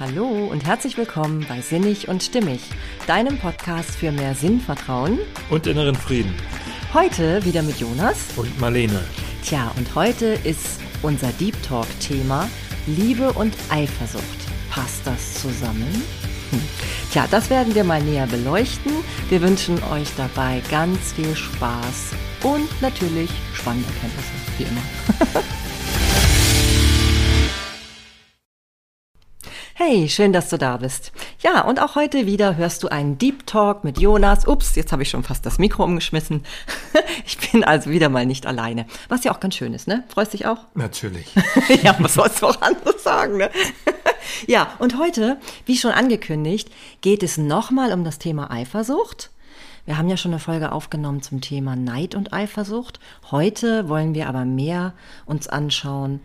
Hallo und herzlich willkommen bei Sinnig und Stimmig, deinem Podcast für mehr Sinnvertrauen und inneren Frieden. Heute wieder mit Jonas und Marlene. Tja, und heute ist unser Deep Talk Thema Liebe und Eifersucht. Passt das zusammen? Hm. Tja, das werden wir mal näher beleuchten. Wir wünschen euch dabei ganz viel Spaß und natürlich spannende Erkenntnisse, wie immer. Hey, schön, dass du da bist. Ja, und auch heute wieder hörst du einen Deep Talk mit Jonas. Ups, jetzt habe ich schon fast das Mikro umgeschmissen. Ich bin also wieder mal nicht alleine. Was ja auch ganz schön ist, ne? Freust dich auch? Natürlich. ja, was sollst du auch anderes sagen, ne? ja, und heute, wie schon angekündigt, geht es nochmal um das Thema Eifersucht. Wir haben ja schon eine Folge aufgenommen zum Thema Neid und Eifersucht. Heute wollen wir aber mehr uns anschauen,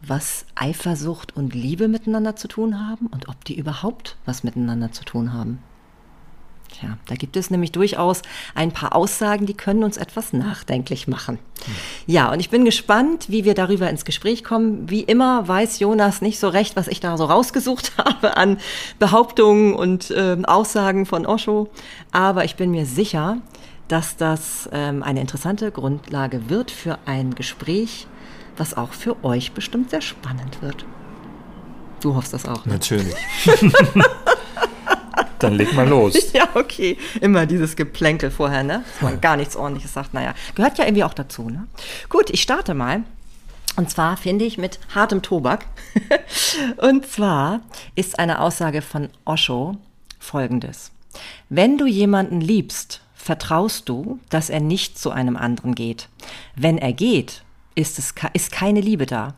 was Eifersucht und Liebe miteinander zu tun haben und ob die überhaupt was miteinander zu tun haben. Tja, da gibt es nämlich durchaus ein paar Aussagen, die können uns etwas nachdenklich machen. Hm. Ja, und ich bin gespannt, wie wir darüber ins Gespräch kommen. Wie immer weiß Jonas nicht so recht, was ich da so rausgesucht habe an Behauptungen und äh, Aussagen von Osho. Aber ich bin mir sicher, dass das ähm, eine interessante Grundlage wird für ein Gespräch, was auch für euch bestimmt sehr spannend wird. Du hoffst das auch. Ne? Natürlich. Dann leg mal los. Ja, okay. Immer dieses Geplänkel vorher, ne? Dass man gar nichts ordentliches sagt. Naja, gehört ja irgendwie auch dazu, ne? Gut, ich starte mal. Und zwar finde ich mit hartem Tobak. Und zwar ist eine Aussage von Osho folgendes. Wenn du jemanden liebst, vertraust du, dass er nicht zu einem anderen geht. Wenn er geht, ist, es, ist keine Liebe da.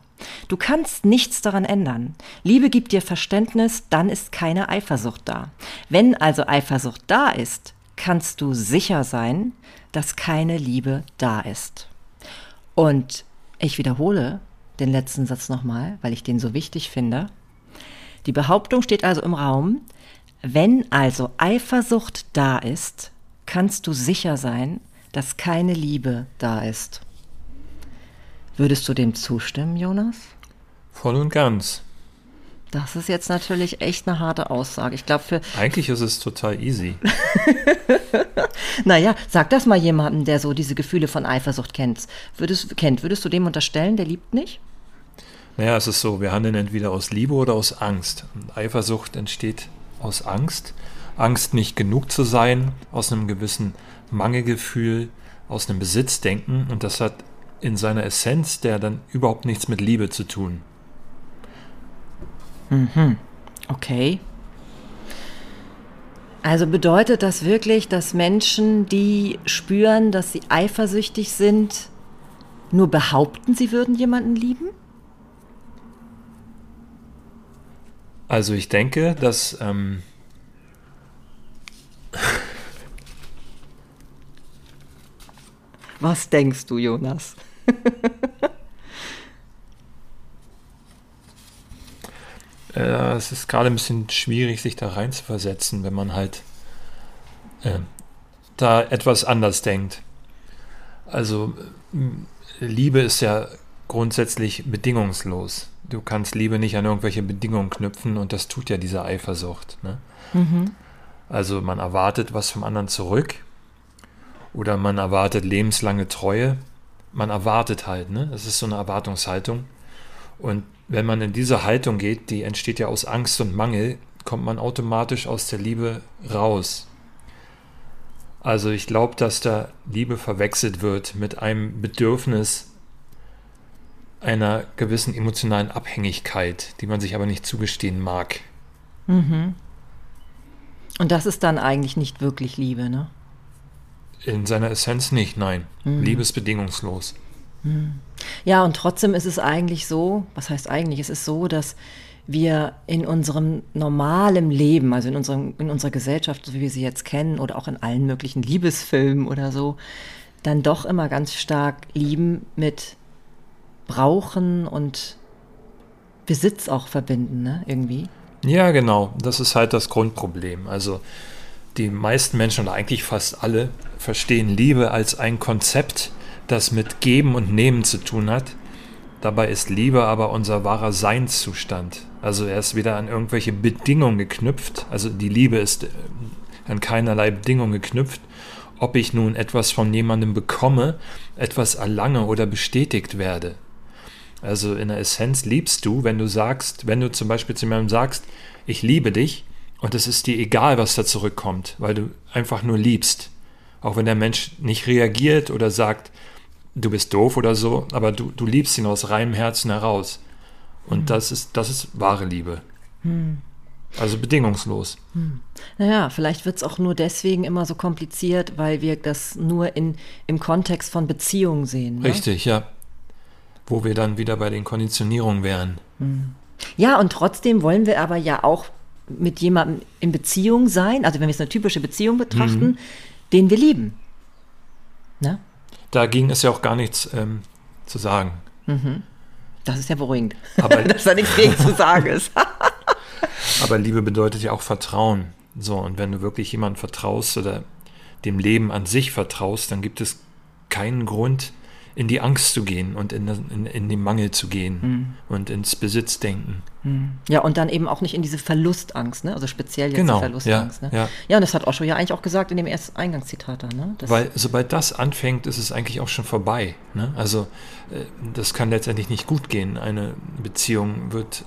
Du kannst nichts daran ändern. Liebe gibt dir Verständnis, dann ist keine Eifersucht da. Wenn also Eifersucht da ist, kannst du sicher sein, dass keine Liebe da ist. Und ich wiederhole den letzten Satz nochmal, weil ich den so wichtig finde. Die Behauptung steht also im Raum, wenn also Eifersucht da ist, kannst du sicher sein, dass keine Liebe da ist. Würdest du dem zustimmen, Jonas? Voll und ganz. Das ist jetzt natürlich echt eine harte Aussage. Ich glaube für. Eigentlich ist es total easy. naja, sag das mal jemandem, der so diese Gefühle von Eifersucht kennt. Würdest, kennt. Würdest du dem unterstellen, der liebt nicht? Naja, es ist so, wir handeln entweder aus Liebe oder aus Angst. Und Eifersucht entsteht aus Angst. Angst, nicht genug zu sein, aus einem gewissen Mangelgefühl, aus einem Besitzdenken. Und das hat in seiner Essenz der dann überhaupt nichts mit Liebe zu tun. Mhm. Okay. Also bedeutet das wirklich, dass Menschen, die spüren, dass sie eifersüchtig sind, nur behaupten, sie würden jemanden lieben? Also ich denke, dass ähm, Was denkst du, Jonas? äh, es ist gerade ein bisschen schwierig, sich da rein zu versetzen, wenn man halt äh, da etwas anders denkt. Also Liebe ist ja grundsätzlich bedingungslos. Du kannst Liebe nicht an irgendwelche Bedingungen knüpfen und das tut ja diese Eifersucht. Ne? Mhm. Also man erwartet was vom anderen zurück oder man erwartet lebenslange Treue man erwartet halt, ne? Es ist so eine Erwartungshaltung. Und wenn man in diese Haltung geht, die entsteht ja aus Angst und Mangel, kommt man automatisch aus der Liebe raus. Also ich glaube, dass da Liebe verwechselt wird mit einem Bedürfnis einer gewissen emotionalen Abhängigkeit, die man sich aber nicht zugestehen mag. Mhm. Und das ist dann eigentlich nicht wirklich Liebe, ne? In seiner Essenz nicht, nein. Mhm. Liebe ist bedingungslos. Mhm. Ja, und trotzdem ist es eigentlich so, was heißt eigentlich, es ist so, dass wir in unserem normalen Leben, also in, unserem, in unserer Gesellschaft, so wie wir sie jetzt kennen, oder auch in allen möglichen Liebesfilmen oder so, dann doch immer ganz stark Lieben mit Brauchen und Besitz auch verbinden, ne? Irgendwie. Ja, genau. Das ist halt das Grundproblem. Also die meisten Menschen oder eigentlich fast alle verstehen Liebe als ein Konzept, das mit Geben und Nehmen zu tun hat Dabei ist Liebe aber unser wahrer Seinszustand. Also er ist wieder an irgendwelche Bedingungen geknüpft. Also die Liebe ist äh, an keinerlei Bedingungen geknüpft. Ob ich nun etwas von jemandem bekomme, etwas erlange oder bestätigt werde. Also in der Essenz liebst du, wenn du sagst, wenn du zum Beispiel zu jemandem sagst, ich liebe dich und es ist dir egal, was da zurückkommt, weil du einfach nur liebst. Auch wenn der Mensch nicht reagiert oder sagt, du bist doof oder so, aber du, du liebst ihn aus reinem Herzen heraus. Und mhm. das, ist, das ist wahre Liebe. Mhm. Also bedingungslos. Hm. Naja, vielleicht wird es auch nur deswegen immer so kompliziert, weil wir das nur in, im Kontext von Beziehungen sehen. Ne? Richtig, ja. Wo wir dann wieder bei den Konditionierungen wären. Hm. Ja, und trotzdem wollen wir aber ja auch mit jemandem in Beziehung sein, also wenn wir es eine typische Beziehung betrachten, mhm. den wir lieben. Ne? Da ging es ja auch gar nichts ähm, zu sagen. Mhm. Das ist ja beruhigend, aber, dass da nichts gegen zu sagen ist. aber Liebe bedeutet ja auch Vertrauen. So, und wenn du wirklich jemandem vertraust oder dem Leben an sich vertraust, dann gibt es keinen Grund, in die Angst zu gehen und in, in, in den Mangel zu gehen mhm. und ins Besitzdenken. Mhm. Ja, und dann eben auch nicht in diese Verlustangst, ne? also speziell jetzt genau, die Verlustangst. Ja, ne? ja. ja, und das hat Osho ja eigentlich auch gesagt in dem ersten Eingangszitat da. Ne? Weil sobald das anfängt, ist es eigentlich auch schon vorbei. Ne? Also äh, das kann letztendlich nicht gut gehen. Eine Beziehung wird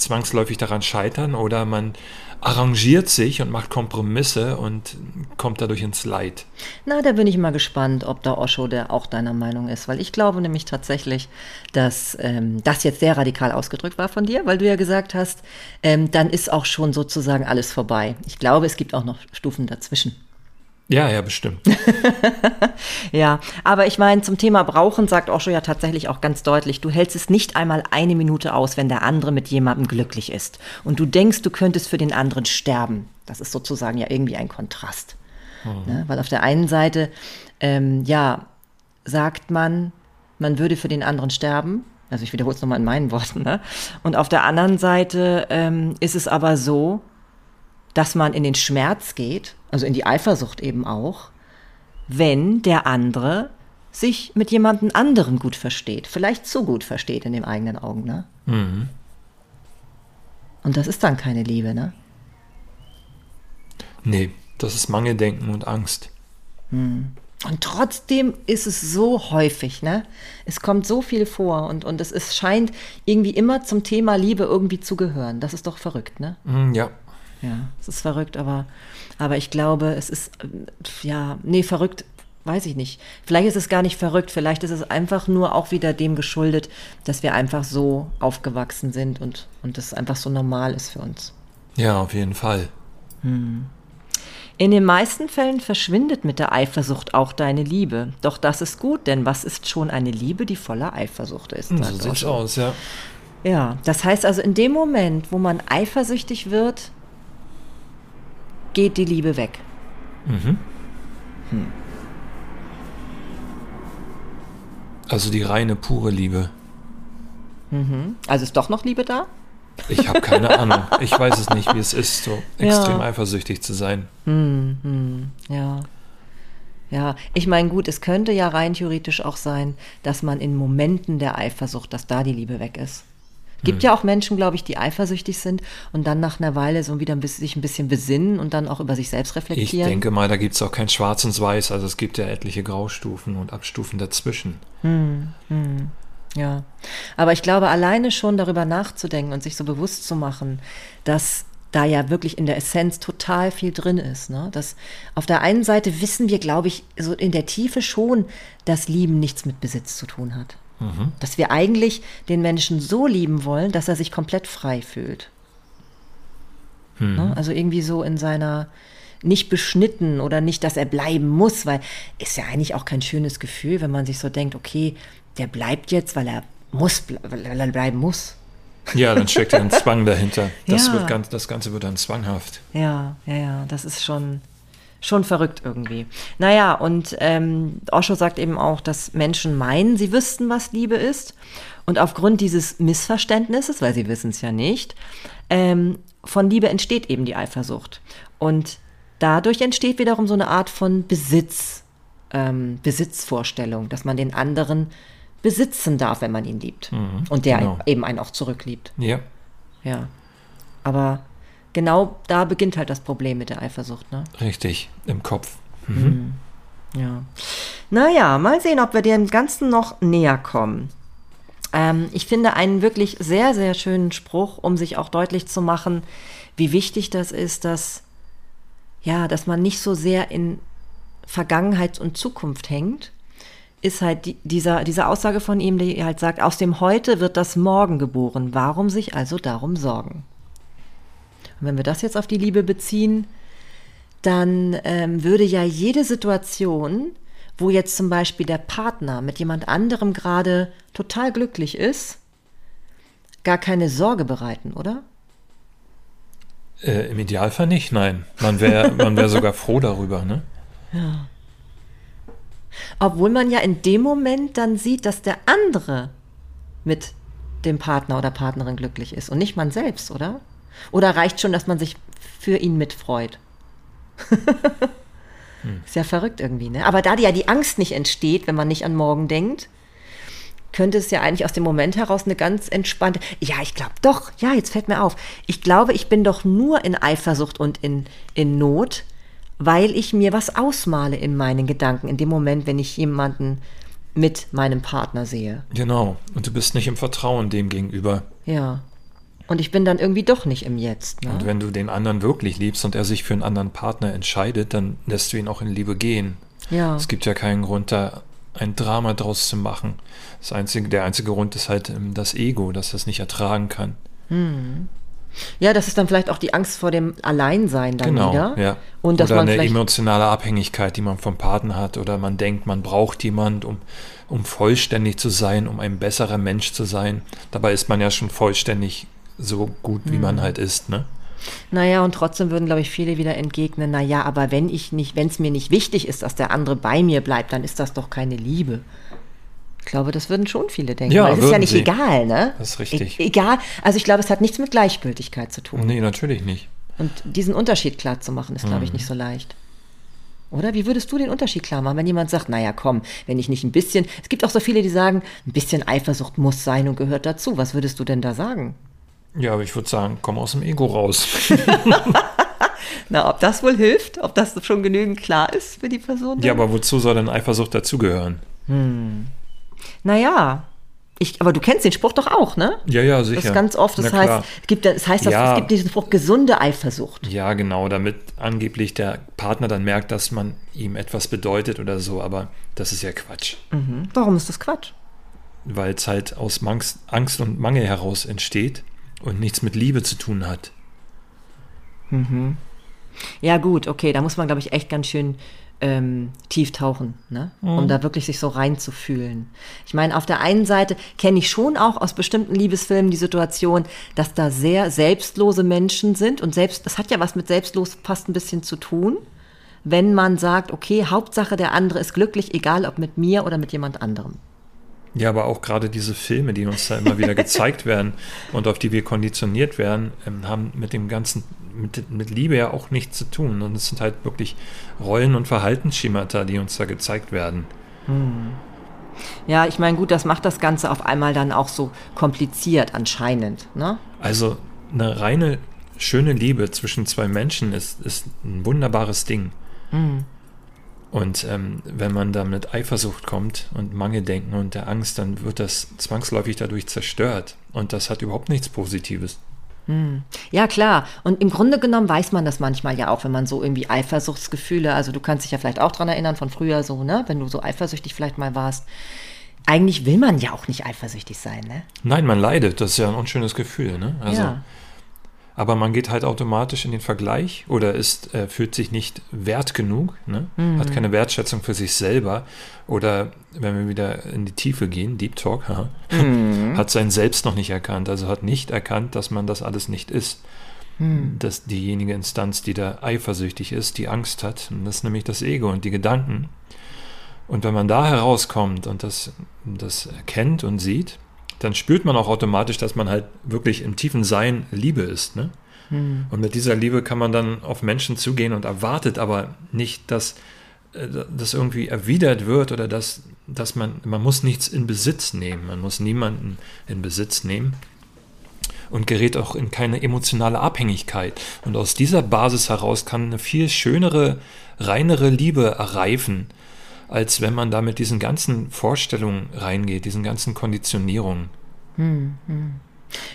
zwangsläufig daran scheitern oder man arrangiert sich und macht Kompromisse und kommt dadurch ins Leid. Na, da bin ich mal gespannt, ob da Osho der auch deiner Meinung ist, weil ich glaube nämlich tatsächlich, dass ähm, das jetzt sehr radikal ausgedrückt war von dir, weil du ja gesagt hast, ähm, dann ist auch schon sozusagen alles vorbei. Ich glaube, es gibt auch noch Stufen dazwischen. Ja, ja, bestimmt. ja, aber ich meine, zum Thema Brauchen sagt Osho ja tatsächlich auch ganz deutlich, du hältst es nicht einmal eine Minute aus, wenn der andere mit jemandem glücklich ist. Und du denkst, du könntest für den anderen sterben. Das ist sozusagen ja irgendwie ein Kontrast. Mhm. Ne? Weil auf der einen Seite, ähm, ja, sagt man, man würde für den anderen sterben. Also ich wiederhole es nochmal in meinen Worten. Ne? Und auf der anderen Seite ähm, ist es aber so, dass man in den Schmerz geht, also in die Eifersucht eben auch, wenn der andere sich mit jemandem anderen gut versteht, vielleicht zu gut versteht in den eigenen Augen, ne? Mhm. Und das ist dann keine Liebe, ne? Nee, das ist Mangeldenken und Angst. Mhm. Und trotzdem ist es so häufig, ne? Es kommt so viel vor und, und es ist, scheint irgendwie immer zum Thema Liebe irgendwie zu gehören. Das ist doch verrückt, ne? Mhm, ja, ja, es ist verrückt, aber, aber ich glaube, es ist, ja, nee, verrückt, weiß ich nicht. Vielleicht ist es gar nicht verrückt, vielleicht ist es einfach nur auch wieder dem geschuldet, dass wir einfach so aufgewachsen sind und, und das einfach so normal ist für uns. Ja, auf jeden Fall. Hm. In den meisten Fällen verschwindet mit der Eifersucht auch deine Liebe. Doch das ist gut, denn was ist schon eine Liebe, die voller Eifersucht ist? So sieht's aus, ja. Ja, das heißt also, in dem Moment, wo man eifersüchtig wird, geht die Liebe weg. Mhm. Hm. Also die reine, pure Liebe. Mhm. Also ist doch noch Liebe da? Ich habe keine Ahnung. Ich weiß es nicht, wie es ist, so extrem ja. eifersüchtig zu sein. Hm, hm, ja. Ja, ich meine, gut, es könnte ja rein theoretisch auch sein, dass man in Momenten der Eifersucht, dass da die Liebe weg ist. Gibt hm. ja auch Menschen, glaube ich, die eifersüchtig sind und dann nach einer Weile so wieder ein bisschen, sich ein bisschen besinnen und dann auch über sich selbst reflektieren. Ich denke mal, da gibt es auch kein Schwarz und Weiß. Also es gibt ja etliche Graustufen und Abstufen dazwischen. Hm, hm. Ja, aber ich glaube, alleine schon darüber nachzudenken und sich so bewusst zu machen, dass da ja wirklich in der Essenz total viel drin ist. Ne? Dass auf der einen Seite wissen wir, glaube ich, so in der Tiefe schon, dass Lieben nichts mit Besitz zu tun hat. Mhm. Dass wir eigentlich den Menschen so lieben wollen, dass er sich komplett frei fühlt. Mhm. Ne? Also irgendwie so in seiner nicht beschnitten oder nicht, dass er bleiben muss, weil ist ja eigentlich auch kein schönes Gefühl, wenn man sich so denkt, okay, der bleibt jetzt, weil er muss, weil er bleiben muss. Ja, dann steckt ja ein Zwang dahinter. Das, ja. wird ganz, das Ganze wird dann zwanghaft. Ja, ja, ja, das ist schon, schon verrückt irgendwie. Naja, und ähm, Osho sagt eben auch, dass Menschen meinen, sie wüssten, was Liebe ist. Und aufgrund dieses Missverständnisses, weil sie wissen es ja nicht, ähm, von Liebe entsteht eben die Eifersucht. Und dadurch entsteht wiederum so eine Art von Besitz, ähm, Besitzvorstellung, dass man den anderen besitzen darf, wenn man ihn liebt. Mhm, Und der genau. eben einen auch zurückliebt. Ja, Ja. Aber genau da beginnt halt das Problem mit der Eifersucht, ne? richtig, im Kopf. Ja. Naja, mal sehen, ob wir dem Ganzen noch näher kommen. Ähm, ich finde einen wirklich sehr, sehr schönen Spruch, um sich auch deutlich zu machen, wie wichtig das ist, dass, ja, dass man nicht so sehr in Vergangenheit und Zukunft hängt, ist halt die, dieser, diese Aussage von ihm, die halt sagt, aus dem Heute wird das Morgen geboren. Warum sich also darum sorgen? Und wenn wir das jetzt auf die Liebe beziehen, dann ähm, würde ja jede Situation, wo jetzt zum Beispiel der Partner mit jemand anderem gerade total glücklich ist, gar keine Sorge bereiten, oder? Äh, Im Idealfall nicht, nein. Man wäre man wär sogar froh darüber, ne? Obwohl man ja in dem Moment dann sieht, dass der andere mit dem Partner oder Partnerin glücklich ist und nicht man selbst, oder? Oder reicht schon, dass man sich für ihn mitfreut? Ist ja verrückt irgendwie, ne? Aber da die ja die Angst nicht entsteht, wenn man nicht an morgen denkt, könnte es ja eigentlich aus dem Moment heraus eine ganz entspannte. Ja, ich glaube doch, ja, jetzt fällt mir auf. Ich glaube, ich bin doch nur in Eifersucht und in, in Not, weil ich mir was ausmale in meinen Gedanken, in dem Moment, wenn ich jemanden mit meinem Partner sehe. Genau. Und du bist nicht im Vertrauen dem gegenüber. Ja. Und ich bin dann irgendwie doch nicht im Jetzt. Und Ne? wenn du den anderen wirklich liebst und er sich für einen anderen Partner entscheidet, dann lässt du ihn auch in Liebe gehen. Ja. Es gibt ja keinen Grund, da ein Drama draus zu machen. Das einzige, der einzige Grund ist halt ähm, das Ego, dass das nicht ertragen kann. ja, das ist dann vielleicht auch die Angst vor dem Alleinsein dann genau, wieder. ja. Und dass oder man eine emotionale Abhängigkeit, die man vom Partner hat, oder man denkt, man braucht jemand, um, um vollständig zu sein, um ein besserer Mensch zu sein. Dabei ist man ja schon vollständig so gut, wie Mhm. man halt ist, ne? Naja, und trotzdem würden, glaube ich, viele wieder entgegnen, naja, aber wenn ich nicht, wenn es mir nicht wichtig ist, dass der andere bei mir bleibt, dann ist das doch keine Liebe. Ich glaube, das würden schon viele denken. Ja, weil es ist ja nicht sie. egal, ne? Das ist richtig. E egal. Also ich glaube, es hat nichts mit Gleichgültigkeit zu tun. Nee, natürlich nicht. Und diesen Unterschied klar zu machen, ist, glaube Mhm. ich, nicht so leicht. Oder wie würdest du den Unterschied klar machen, wenn jemand sagt, naja, komm, wenn ich nicht ein bisschen, es gibt auch so viele, die sagen, ein bisschen Eifersucht muss sein und gehört dazu. Was würdest du denn da sagen? Ja, aber ich würde sagen, komm aus dem Ego raus. Na, ob das wohl hilft, ob das schon genügend klar ist für die Person? ja, aber wozu soll denn Eifersucht dazugehören? Naja, ich, aber du kennst den Spruch doch auch, ne? Ja, ja, sicher. Das ist ganz oft, das Na heißt, klar. es gibt, es heißt, Ja. es gibt diesen Spruch gesunde Eifersucht. Ja, genau, damit angeblich der Partner dann merkt, dass man ihm etwas bedeutet oder so, aber das ist ja Quatsch. Mhm. Warum ist das Quatsch? Weil es halt aus Angst, Angst und Mangel heraus entsteht und nichts mit Liebe zu tun hat. Ja, gut, okay, da muss man, glaube ich, echt ganz schön ähm, tief tauchen, ne? um da wirklich sich so reinzufühlen. Ich meine, auf der einen Seite kenne ich schon auch aus bestimmten Liebesfilmen die Situation, dass da sehr selbstlose Menschen sind und selbst, das hat ja was mit selbstlos fast ein bisschen zu tun, wenn man sagt, okay, Hauptsache der andere ist glücklich, egal ob mit mir oder mit jemand anderem. Ja, aber auch gerade diese Filme, die uns da immer wieder gezeigt werden und auf die wir konditioniert werden, ähm, haben mit dem ganzen, mit, mit Liebe ja auch nichts zu tun. Und es sind halt wirklich Rollen- und Verhaltensschemata, die uns da gezeigt werden. Ja, ich meine, gut, das macht das Ganze auf einmal dann auch so kompliziert anscheinend, ne? Also eine reine, schöne Liebe zwischen zwei Menschen ist, ist ein wunderbares Ding. Und ähm, wenn man da mit Eifersucht kommt und Mangeldenken und der Angst, dann wird das zwangsläufig dadurch zerstört. Und das hat überhaupt nichts Positives. Ja, klar. Und im Grunde genommen weiß man das manchmal ja auch, wenn man so irgendwie Eifersuchtsgefühle, also du kannst dich ja vielleicht auch dran erinnern von früher so, ne? Wenn du so eifersüchtig vielleicht mal warst. Eigentlich will man ja auch nicht eifersüchtig sein, ne? Nein, man leidet, das ist ja ein unschönes Gefühl. Ne? Also, ja. Aber man geht halt automatisch in den Vergleich oder ist, äh, fühlt sich nicht wert genug, ne? hat keine Wertschätzung für sich selber oder wenn wir wieder in die Tiefe gehen, Deep Talk, haha, hat sein Selbst noch nicht erkannt, also hat nicht erkannt, dass man das alles nicht ist. Dass diejenige Instanz, die da eifersüchtig ist, die Angst hat, und das ist nämlich das Ego und die Gedanken. Und wenn man da herauskommt und das, das erkennt und sieht, dann spürt man auch automatisch, dass man halt wirklich im tiefen Sein Liebe ist. Ne? Und mit dieser Liebe kann man dann auf Menschen zugehen und erwartet aber nicht, dass äh, das irgendwie erwidert wird oder dass dass man, man muss nichts in Besitz nehmen, man muss niemanden in Besitz nehmen und gerät auch in keine emotionale Abhängigkeit. Und aus dieser Basis heraus kann eine viel schönere, reinere Liebe erreifen, als wenn man da mit diesen ganzen Vorstellungen reingeht, diesen ganzen Konditionierungen. Hm, hm.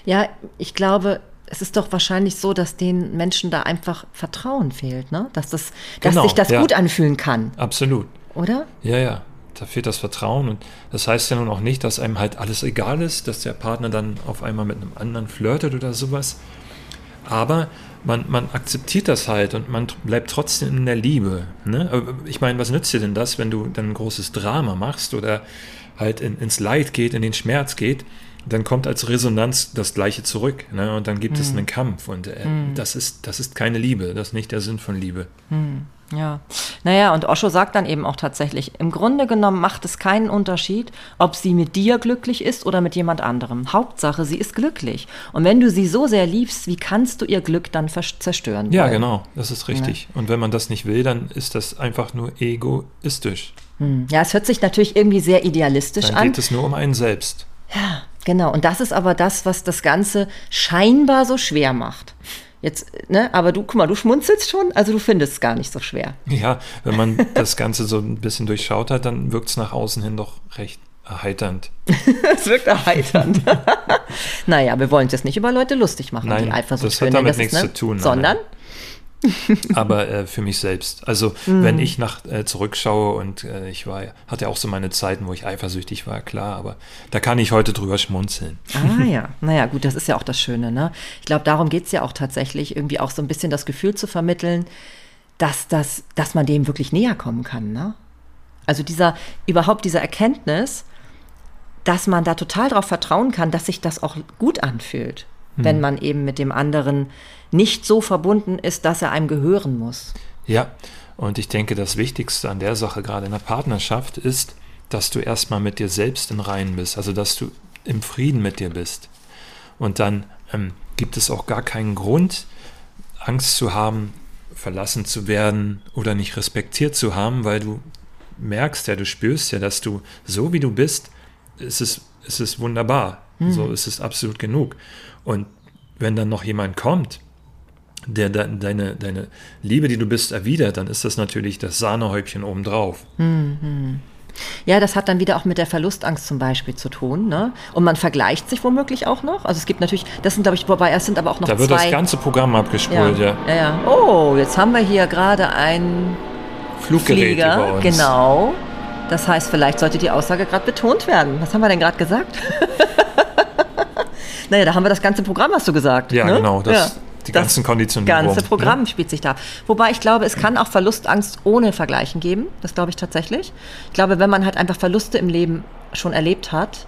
Ja, ich glaube, es ist doch wahrscheinlich so, dass den Menschen da einfach Vertrauen fehlt, ne? Dass, das, dass genau, sich das ja. gut anfühlen kann. Absolut. Oder? Ja, ja. Da fehlt das Vertrauen. Und das heißt ja nun auch nicht, dass einem halt alles egal ist, dass der Partner dann auf einmal mit einem anderen flirtet oder sowas. Aber man, man akzeptiert das halt und man bleibt trotzdem in der Liebe. Ne? Ich meine, was nützt dir denn das, wenn du dann ein großes Drama machst oder halt in, ins Leid geht, in den Schmerz geht dann kommt als Resonanz das Gleiche zurück. Ne? Und dann gibt mm. es einen Kampf. Und äh, mm. das, ist, das ist keine Liebe. Das ist nicht der Sinn von Liebe. Mm. Ja. Naja, und Osho sagt dann eben auch tatsächlich, im Grunde genommen macht es keinen Unterschied, ob sie mit dir glücklich ist oder mit jemand anderem. Hauptsache, sie ist glücklich. Und wenn du sie so sehr liebst, wie kannst du ihr Glück dann zerstören? Ja, wollen? genau, das ist richtig. Ja. Und wenn man das nicht will, dann ist das einfach nur egoistisch. Hm. Ja, es hört sich natürlich irgendwie sehr idealistisch dann an. Dann geht es nur um einen selbst. Ja, Genau, und das ist aber das, was das Ganze scheinbar so schwer macht. Jetzt, ne, aber du, guck mal, du schmunzelst schon, also du findest es gar nicht so schwer. Ja, wenn man das Ganze so ein bisschen durchschaut hat, dann wirkt es nach außen hin doch recht erheiternd. es wirkt erheiternd. naja, wir wollen es jetzt nicht über Leute lustig machen, Nein, die Eifersucht das hat damit das nichts ist, ne? zu tun. Sondern, aber äh, für mich selbst. Also mm. wenn ich nach äh, zurückschaue und äh, ich war, hatte auch so meine Zeiten, wo ich eifersüchtig war, klar, aber da kann ich heute drüber schmunzeln. Ah ja, naja gut, das ist ja auch das Schöne. Ne? Ich glaube, darum geht es ja auch tatsächlich, irgendwie auch so ein bisschen das Gefühl zu vermitteln, dass, das, dass man dem wirklich näher kommen kann. Ne? Also dieser, überhaupt diese Erkenntnis, dass man da total darauf vertrauen kann, dass sich das auch gut anfühlt, hm. wenn man eben mit dem anderen nicht so verbunden ist, dass er einem gehören muss. Ja, und ich denke, das Wichtigste an der Sache, gerade in der Partnerschaft, ist, dass du erstmal mit dir selbst in Reinen bist, also dass du im Frieden mit dir bist. Und dann ähm, gibt es auch gar keinen Grund, Angst zu haben, verlassen zu werden oder nicht respektiert zu haben, weil du merkst ja, du spürst ja, dass du so wie du bist, ist es, ist es wunderbar. Mhm. So ist es absolut genug. Und wenn dann noch jemand kommt, der de, deine, deine Liebe, die du bist, erwidert, dann ist das natürlich das Sahnehäubchen obendrauf. Mhm. Ja, das hat dann wieder auch mit der Verlustangst zum Beispiel zu tun. Ne? Und man vergleicht sich womöglich auch noch. Also es gibt natürlich, das sind glaube ich, wobei es sind aber auch noch Da wird zwei. das ganze Programm abgespult, ja. ja. ja. Oh, jetzt haben wir hier gerade ein Fluggerät Flieger. über uns. Genau. Das heißt, vielleicht sollte die Aussage gerade betont werden. Was haben wir denn gerade gesagt? naja, da haben wir das ganze Programm, hast du gesagt. Ja, ne? genau. Das, ja. Die das ganzen Konditionierungen. ganze Programm ja. spielt sich da. Wobei ich glaube, es kann auch Verlustangst ohne Vergleichen geben. Das glaube ich tatsächlich. Ich glaube, wenn man halt einfach Verluste im Leben schon erlebt hat,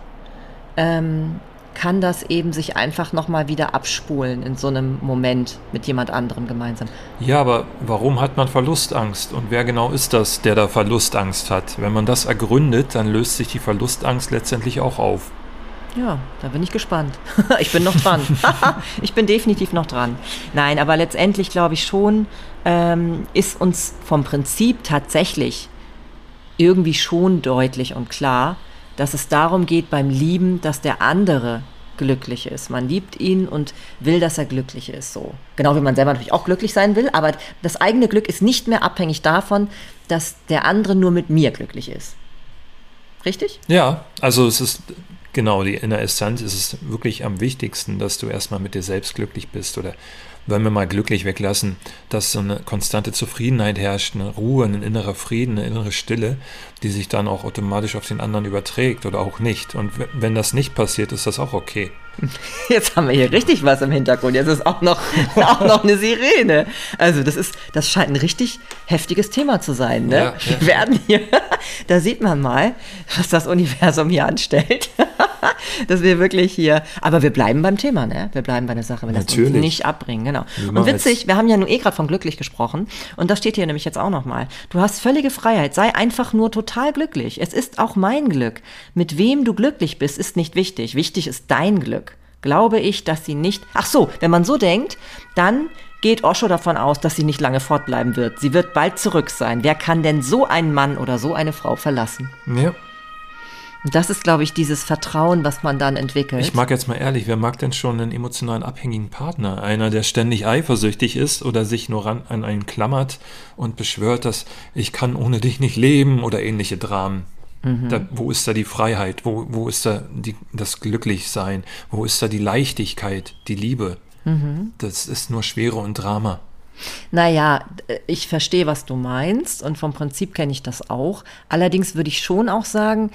ähm, kann das eben sich einfach nochmal wieder abspulen in so einem Moment mit jemand anderem gemeinsam. Ja, aber warum hat man Verlustangst? Und wer genau ist das, der da Verlustangst hat? Wenn man das ergründet, dann löst sich die Verlustangst letztendlich auch auf. Ja, da bin ich gespannt. ich bin noch dran. ich bin definitiv noch dran. Nein, aber letztendlich glaube ich schon, ähm, ist uns vom Prinzip tatsächlich irgendwie schon deutlich und klar, dass es darum geht beim Lieben, dass der andere glücklich ist. Man liebt ihn und will, dass er glücklich ist. So. Genau wie man selber natürlich auch glücklich sein will, aber das eigene Glück ist nicht mehr abhängig davon, dass der andere nur mit mir glücklich ist. Richtig? Ja, also es ist Genau, die, in Essenz ist es wirklich am wichtigsten, dass du erstmal mit dir selbst glücklich bist oder wenn wir mal glücklich weglassen, dass so eine konstante Zufriedenheit herrscht, eine Ruhe, ein innerer Frieden, eine innere Stille, die sich dann auch automatisch auf den anderen überträgt oder auch nicht. Und wenn das nicht passiert, ist das auch okay. Jetzt haben wir hier richtig was im Hintergrund. Jetzt ist auch noch, auch noch eine Sirene. Also das ist, das scheint ein richtig heftiges Thema zu sein. Ne? Ja, ja. Wir werden hier, da sieht man mal, was das Universum hier anstellt. Dass wir wirklich hier, aber wir bleiben beim Thema, ne? Wir bleiben bei der Sache, wir lassen uns nicht abbringen, genau. Und witzig, wir haben ja nun eh gerade von glücklich gesprochen und das steht hier nämlich jetzt auch nochmal. Du hast völlige Freiheit, sei einfach nur total glücklich. Es ist auch mein Glück. Mit wem du glücklich bist, ist nicht wichtig. Wichtig ist dein Glück glaube ich, dass sie nicht. Ach so, wenn man so denkt, dann geht Osho davon aus, dass sie nicht lange fortbleiben wird. Sie wird bald zurück sein. Wer kann denn so einen Mann oder so eine Frau verlassen? Ja. Und das ist, glaube ich, dieses Vertrauen, was man dann entwickelt. Ich mag jetzt mal ehrlich, wer mag denn schon einen emotional abhängigen Partner? Einer, der ständig eifersüchtig ist oder sich nur ran, an einen klammert und beschwört, dass ich kann ohne dich nicht leben oder ähnliche Dramen. Mhm. Da, wo ist da die Freiheit? Wo, wo ist da die, das Glücklichsein? Wo ist da die Leichtigkeit, die Liebe? Mhm. Das ist nur Schwere und Drama. Naja, ich verstehe, was du meinst und vom Prinzip kenne ich das auch. Allerdings würde ich schon auch sagen,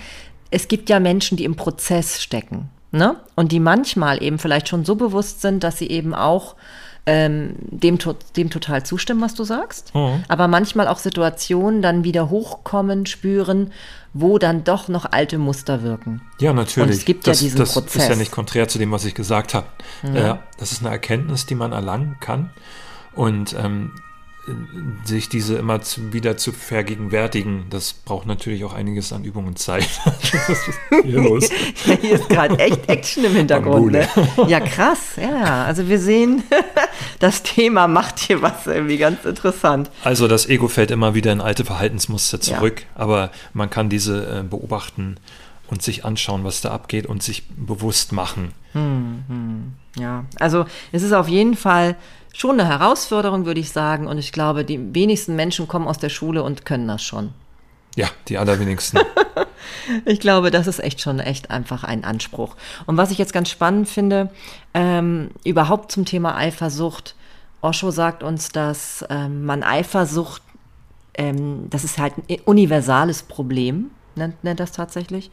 es gibt ja Menschen, die im Prozess stecken. Ne? Und die manchmal eben vielleicht schon so bewusst sind, dass sie eben auch ähm, dem, dem total zustimmen, was du sagst. Mhm. Aber manchmal auch Situationen dann wieder hochkommen, spüren, wo dann doch noch alte Muster wirken. Ja, natürlich. Und es gibt das, ja diesen das Prozess. Das ist ja nicht konträr zu dem, was ich gesagt habe. Ja. Äh, das ist eine Erkenntnis, die man erlangen kann. Und ähm, sich diese immer zu, wieder zu vergegenwärtigen, das braucht natürlich auch einiges an Übung und Zeit. Hier los? hier ist gerade echt Action im Hintergrund. Ne? Ja, krass. Ja, also wir sehen, das Thema macht hier was irgendwie ganz interessant. Also das Ego fällt immer wieder in alte Verhaltensmuster zurück, ja. aber man kann diese äh, beobachten und sich anschauen, was da abgeht und sich bewusst machen. Hm, hm. Ja, also es ist auf jeden Fall schon eine Herausforderung, würde ich sagen. Und ich glaube, die wenigsten Menschen kommen aus der Schule und können das schon. Ja, die allerwenigsten. ich glaube, das ist echt schon echt einfach ein Anspruch. Und was ich jetzt ganz spannend finde, ähm, überhaupt zum Thema Eifersucht. Osho sagt uns, dass ähm, man Eifersucht, ähm, das ist halt ein universales Problem, nennt, nennt das tatsächlich.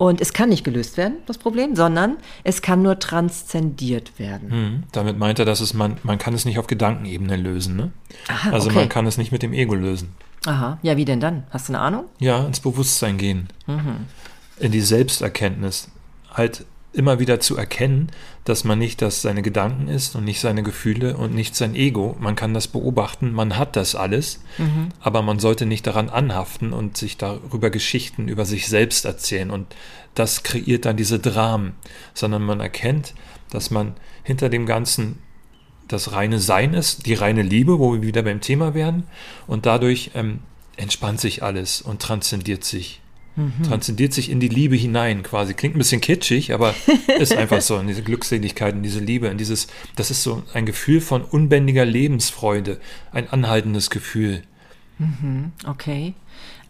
Und es kann nicht gelöst werden, das Problem, sondern es kann nur transzendiert werden. Hm, damit meint er, dass es man, man kann es nicht auf Gedankenebene lösen. Ne? Aha, also okay. man kann es nicht mit dem Ego lösen. Aha, ja, wie denn dann? Hast du eine Ahnung? Ja, ins Bewusstsein gehen. Mhm. In die Selbsterkenntnis. Halt immer wieder zu erkennen, dass man nicht das seine Gedanken ist und nicht seine Gefühle und nicht sein Ego. Man kann das beobachten, man hat das alles, mhm. aber man sollte nicht daran anhaften und sich darüber Geschichten über sich selbst erzählen. Und das kreiert dann diese Dramen, sondern man erkennt, dass man hinter dem Ganzen das reine Sein ist, die reine Liebe, wo wir wieder beim Thema werden. Und dadurch ähm, entspannt sich alles und transzendiert sich mhm. transzendiert sich in die Liebe hinein quasi. Klingt ein bisschen kitschig, aber ist einfach so, in diese Glückseligkeit, in diese Liebe, in dieses, das ist so ein Gefühl von unbändiger Lebensfreude, ein anhaltendes Gefühl. Mhm. Okay.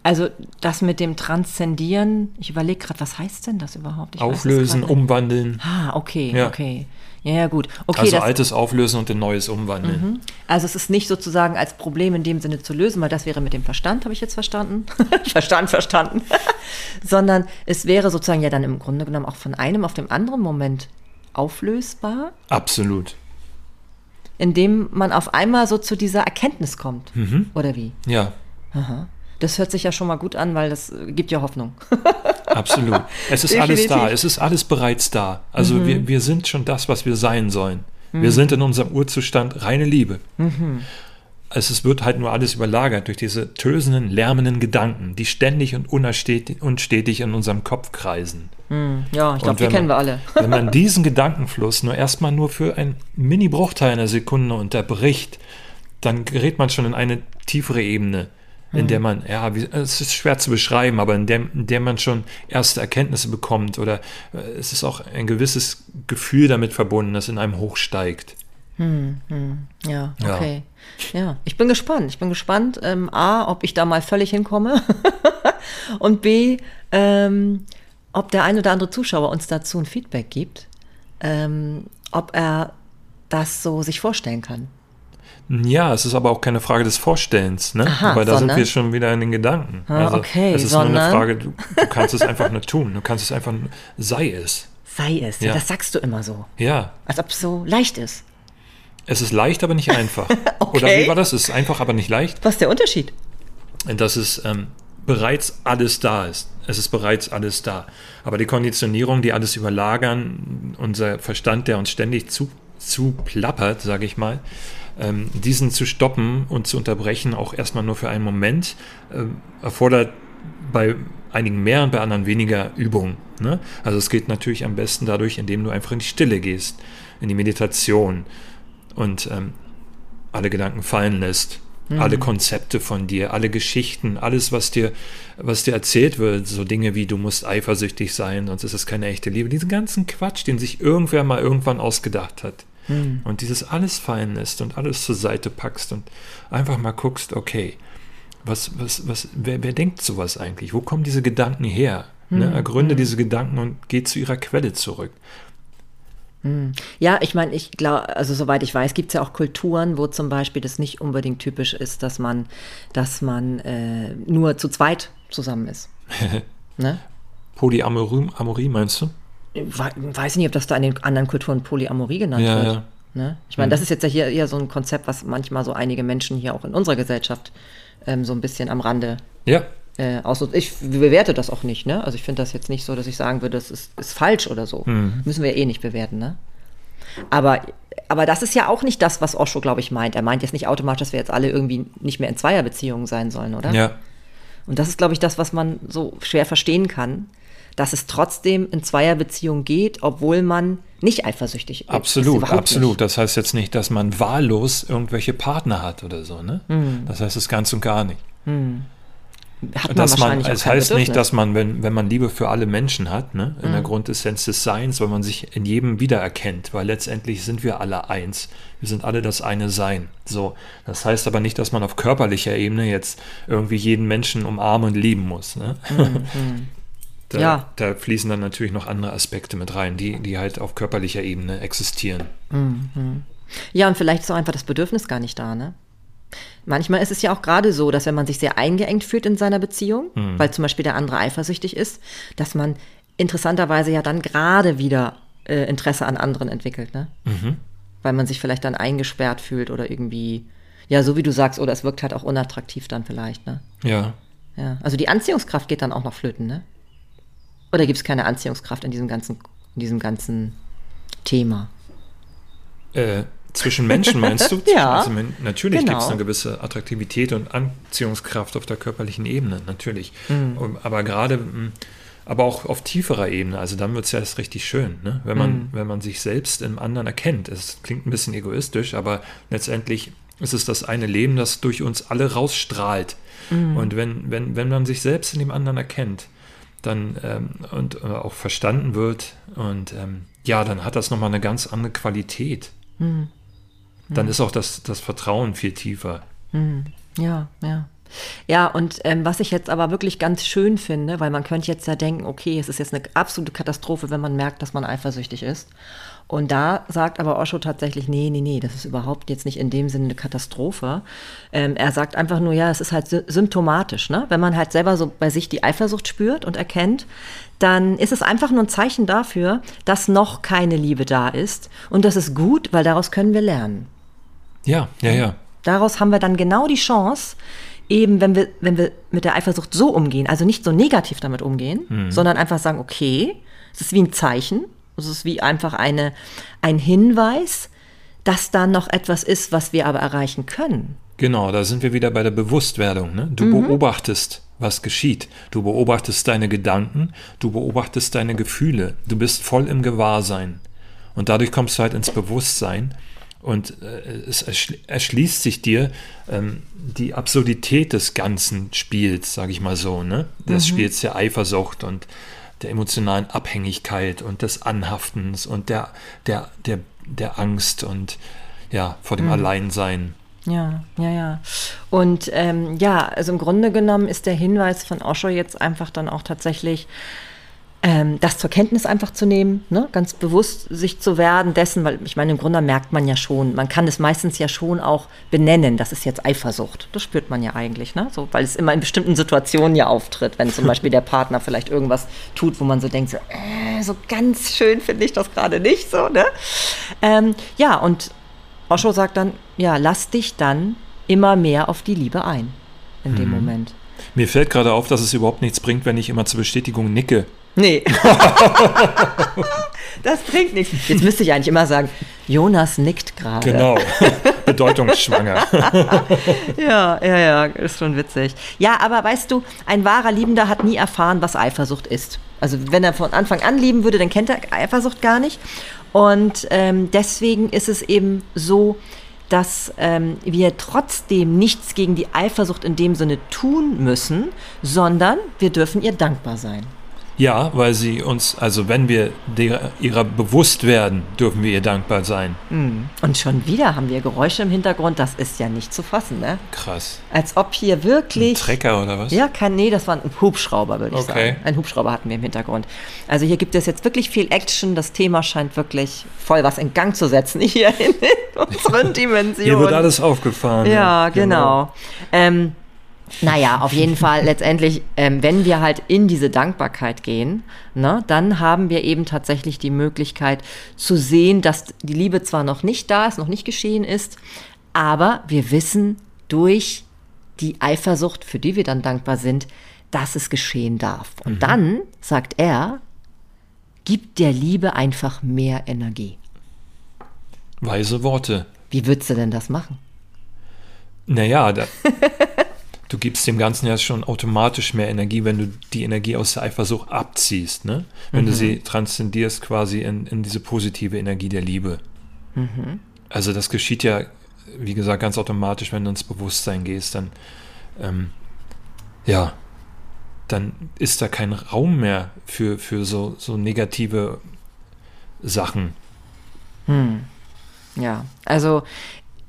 Also das mit dem Transzendieren, ich überlege gerade, was heißt denn das überhaupt? Ich Auflösen, umwandeln. Ah, okay, ja. okay. Ja, ja, gut. Okay, also altes auflösen und in neues umwandeln. Mhm. Also es ist nicht sozusagen als Problem in dem Sinne zu lösen, weil das wäre mit dem Verstand, habe ich jetzt verstanden. Verstand, verstanden. Sondern es wäre sozusagen ja dann im Grunde genommen auch von einem auf dem anderen Moment auflösbar. Absolut. Indem man auf einmal so zu dieser Erkenntnis kommt. Mhm. Oder wie? Ja. Aha. Das hört sich ja schon mal gut an, weil das gibt ja Hoffnung. Absolut. Es ist alles da. Es ist alles bereits da. Also mhm. wir, wir sind schon das, was wir sein sollen. Mhm. Wir sind in unserem Urzustand reine Liebe. Mhm. Es wird halt nur alles überlagert durch diese tösenden, lärmenden Gedanken, die ständig und unstetig in unserem Kopf kreisen. Mhm. Ja, ich glaube, die kennen wir alle. wenn man diesen Gedankenfluss nur erstmal nur für einen Mini-Bruchteil einer Sekunde unterbricht, dann gerät man schon in eine tiefere Ebene in der mhm. man, ja, es ist schwer zu beschreiben, aber in der, in der man schon erste Erkenntnisse bekommt oder äh, es ist auch ein gewisses Gefühl damit verbunden, das in einem hochsteigt. Hm, hm. Ja, okay. Ja. ja. ich bin gespannt. Ich bin gespannt, ähm, A, ob ich da mal völlig hinkomme und B, ähm, ob der ein oder andere Zuschauer uns dazu ein Feedback gibt, ähm, ob er das so sich vorstellen kann. Ja, es ist aber auch keine Frage des Vorstellens, ne? Aha, Weil da sondern? sind wir schon wieder in den Gedanken. Ah, also okay, es ist sondern? nur eine Frage, du, du kannst es einfach nur tun. Du kannst es einfach, sei es. Sei es, ja. das sagst du immer so. Ja. Als ob es so leicht ist. Es ist leicht, aber nicht einfach. okay. Oder wie war das? Es ist einfach, aber nicht leicht. Was ist der Unterschied? Dass es ähm, bereits alles da ist. Es ist bereits alles da. Aber die Konditionierung, die alles überlagern, unser Verstand, der uns ständig zu, zu plappert, sage ich mal, ähm, diesen zu stoppen und zu unterbrechen, auch erstmal nur für einen Moment, äh, erfordert bei einigen mehr und bei anderen weniger Übung. Ne? Also es geht natürlich am besten dadurch, indem du einfach in die Stille gehst, in die Meditation und ähm, alle Gedanken fallen lässt Mhm. Alle Konzepte von dir, alle Geschichten, alles, was dir, was dir erzählt wird, so Dinge wie du musst eifersüchtig sein, sonst ist es keine echte Liebe. Diesen ganzen Quatsch, den sich irgendwer mal irgendwann ausgedacht hat. Mhm. Und dieses alles fallen lässt und alles zur Seite packst und einfach mal guckst, okay, was, was, was, wer, wer denkt sowas eigentlich? Wo kommen diese Gedanken her? Ne? Mhm. Ergründe mhm. diese Gedanken und geh zu ihrer Quelle zurück. Hm. Ja, ich meine, ich glaube, also soweit ich weiß, gibt es ja auch Kulturen, wo zum Beispiel das nicht unbedingt typisch ist, dass man, dass man äh, nur zu zweit zusammen ist. ne? Polyamorie meinst du? Ich weiß nicht, ob das da in den anderen Kulturen Polyamorie genannt ja, wird. Ja. Ne? Ich meine, mhm. das ist jetzt ja hier eher so ein Konzept, was manchmal so einige Menschen hier auch in unserer Gesellschaft ähm, so ein bisschen am Rande ja äh, aus. Ich bewerte das auch nicht, ne? Also ich finde das jetzt nicht so, dass ich sagen würde, das ist, ist falsch oder so. Mhm. Müssen wir eh nicht bewerten, ne? Aber, aber das ist ja auch nicht das, was Osho, glaube ich, meint. Er meint jetzt nicht automatisch, dass wir jetzt alle irgendwie nicht mehr in Zweierbeziehungen sein sollen, oder? Ja. Und das ist, glaube ich, das, was man so schwer verstehen kann, dass es trotzdem in Zweierbeziehungen geht, obwohl man nicht eifersüchtig ist. Absolut, absolut. Das heißt jetzt nicht, dass man wahllos irgendwelche Partner hat oder so, ne? Mhm. Das heißt es ganz und gar nicht. Mhm hat man dass man, Es heißt nicht, dass man, wenn, wenn man Liebe für alle Menschen hat, ne, in mhm. der Grundessenz des Seins, weil man sich in jedem wiedererkennt, weil letztendlich sind wir alle eins. Wir sind alle das eine Sein. So, das heißt aber nicht, dass man auf körperlicher Ebene jetzt irgendwie jeden Menschen umarmen und lieben muss. Ne? Mhm. Da, ja. da fließen dann natürlich noch andere Aspekte mit rein, die, die halt auf körperlicher Ebene existieren. Mhm. Ja, und vielleicht ist auch einfach das Bedürfnis gar nicht da, ne? Manchmal ist es ja auch gerade so, dass wenn man sich sehr eingeengt fühlt in seiner Beziehung, mhm. weil zum Beispiel der andere eifersüchtig ist, dass man interessanterweise ja dann gerade wieder äh, Interesse an anderen entwickelt, ne? Mhm. Weil man sich vielleicht dann eingesperrt fühlt oder irgendwie, ja, so wie du sagst, oder es wirkt halt auch unattraktiv dann vielleicht, ne? Ja. Ja. Also die Anziehungskraft geht dann auch noch flöten, ne? Oder gibt es keine Anziehungskraft in diesem ganzen, in diesem ganzen Thema? Äh, zwischen Menschen meinst du? ja. Also natürlich genau. gibt es eine gewisse Attraktivität und Anziehungskraft auf der körperlichen Ebene, natürlich. Mhm. Aber gerade, hm, aber auch auf tieferer Ebene, also dann wird es ja erst richtig schön, ne? wenn, man, mhm. wenn man sich selbst im anderen erkennt. Es klingt ein bisschen egoistisch, aber letztendlich ist es das eine Leben, das durch uns alle rausstrahlt. Mhm. Und wenn, wenn, wenn man sich selbst in dem anderen erkennt, dann ähm, und äh, auch verstanden wird und ähm, ja, dann hat das nochmal eine ganz andere Qualität. Mhm dann ist auch das, das Vertrauen viel tiefer. Hm. Ja, ja. Ja, und ähm, was ich jetzt aber wirklich ganz schön finde, weil man könnte jetzt ja denken, okay, es ist jetzt eine absolute Katastrophe, wenn man merkt, dass man eifersüchtig ist. Und da sagt aber Osho tatsächlich, nee, nee, nee, das ist überhaupt jetzt nicht in dem Sinne eine Katastrophe. Ähm, er sagt einfach nur, ja, es ist halt symptomatisch. Ne? Wenn man halt selber so bei sich die Eifersucht spürt und erkennt, dann ist es einfach nur ein Zeichen dafür, dass noch keine Liebe da ist. Und das ist gut, weil daraus können wir lernen. Ja, ja, ja. Daraus haben wir dann genau die Chance, eben wenn wir, wenn wir mit der Eifersucht so umgehen, also nicht so negativ damit umgehen, mhm. sondern einfach sagen, okay, es ist wie ein Zeichen, es ist wie einfach eine, ein Hinweis, dass da noch etwas ist, was wir aber erreichen können. Genau, da sind wir wieder bei der Bewusstwerdung. Ne? Du mhm. beobachtest, was geschieht. Du beobachtest deine Gedanken, du beobachtest deine Gefühle. Du bist voll im Gewahrsein. Und dadurch kommst du halt ins Bewusstsein und äh, es erschließt sich dir ähm, die Absurdität des ganzen Spiels, sage ich mal so, ne? Des mhm. Spiels der Eifersucht und der emotionalen Abhängigkeit und des Anhaftens und der, der, der, der Angst und ja, vor dem mhm. Alleinsein. Ja, ja, ja. Und ähm, ja, also im Grunde genommen ist der Hinweis von Osho jetzt einfach dann auch tatsächlich, ähm, das zur Kenntnis einfach zu nehmen, ne? ganz bewusst sich zu werden dessen, weil ich meine, im Grunde merkt man ja schon, man kann es meistens ja schon auch benennen, das ist jetzt Eifersucht. Das spürt man ja eigentlich, ne? so, weil es immer in bestimmten Situationen ja auftritt, wenn zum Beispiel der Partner vielleicht irgendwas tut, wo man so denkt, so, äh, so ganz schön finde ich das gerade nicht so. Ne? Ähm, ja, und Osho sagt dann, ja, lass dich dann immer mehr auf die Liebe ein in dem mhm. Moment. Mir fällt gerade auf, dass es überhaupt nichts bringt, wenn ich immer zur Bestätigung nicke. Nee. das bringt nichts. Jetzt müsste ich eigentlich immer sagen, Jonas nickt gerade. Genau. Bedeutungsschwanger. ja, ja, ja, ist schon witzig. Ja, aber weißt du, ein wahrer Liebender hat nie erfahren, was Eifersucht ist. Also wenn er von Anfang an lieben würde, dann kennt er Eifersucht gar nicht. Und ähm, deswegen ist es eben so, dass ähm, wir trotzdem nichts gegen die Eifersucht in dem Sinne tun müssen, sondern wir dürfen ihr dankbar sein. Ja, weil sie uns, also wenn wir der, ihrer bewusst werden, dürfen wir ihr dankbar sein. Und schon wieder haben wir Geräusche im Hintergrund, das ist ja nicht zu fassen, ne? Krass. Als ob hier wirklich. Ein Trecker oder was? Ja, kein, nee, das war ein Hubschrauber, würde ich Okay. sagen. Ein Hubschrauber hatten wir im Hintergrund. Also hier gibt es jetzt wirklich viel Action. Das Thema scheint wirklich voll was in Gang zu setzen hier in, unseren Dimensionen. Hier wird alles aufgefahren. Ja, genau. Ähm, naja, auf jeden Fall letztendlich, ähm, wenn wir halt in diese Dankbarkeit gehen, ne, dann haben wir eben tatsächlich die Möglichkeit zu sehen, dass die Liebe zwar noch nicht da ist, noch nicht geschehen ist, aber wir wissen durch die Eifersucht, für die wir dann dankbar sind, dass es geschehen darf. Und dann, sagt er, gibt der Liebe einfach mehr Energie. Weise Worte. Wie würdest du denn das machen? Naja, da, du gibst dem Ganzen ja schon automatisch mehr Energie, wenn du die Energie aus der Eifersucht abziehst, ne? Wenn du sie transzendierst quasi in, in diese positive Energie der Liebe. Also das geschieht ja, wie gesagt, ganz automatisch, wenn du ins Bewusstsein gehst, dann ähm, ja, dann ist da kein Raum mehr für, für so, so negative Sachen. Ja, also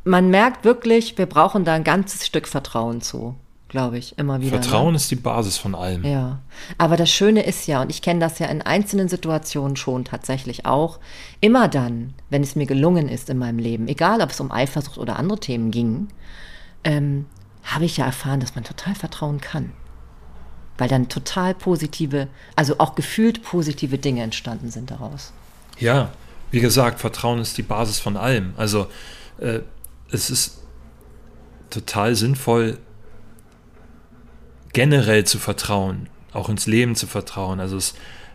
man merkt wirklich, wir brauchen da ein ganzes Stück Vertrauen zu, glaube ich, immer wieder. Vertrauen Ne? ist die Basis von allem. Ja, aber das Schöne ist ja, und ich kenne das ja in einzelnen Situationen schon tatsächlich auch, immer dann, wenn es mir gelungen ist in meinem Leben, egal ob es um Eifersucht oder andere Themen ging, ähm, habe ich ja erfahren, dass man total vertrauen kann. Weil dann total positive, also auch gefühlt positive Dinge entstanden sind daraus. Ja, wie gesagt, Vertrauen ist die Basis von allem. Also äh, es ist total sinnvoll, generell zu vertrauen, auch ins Leben zu vertrauen. Also das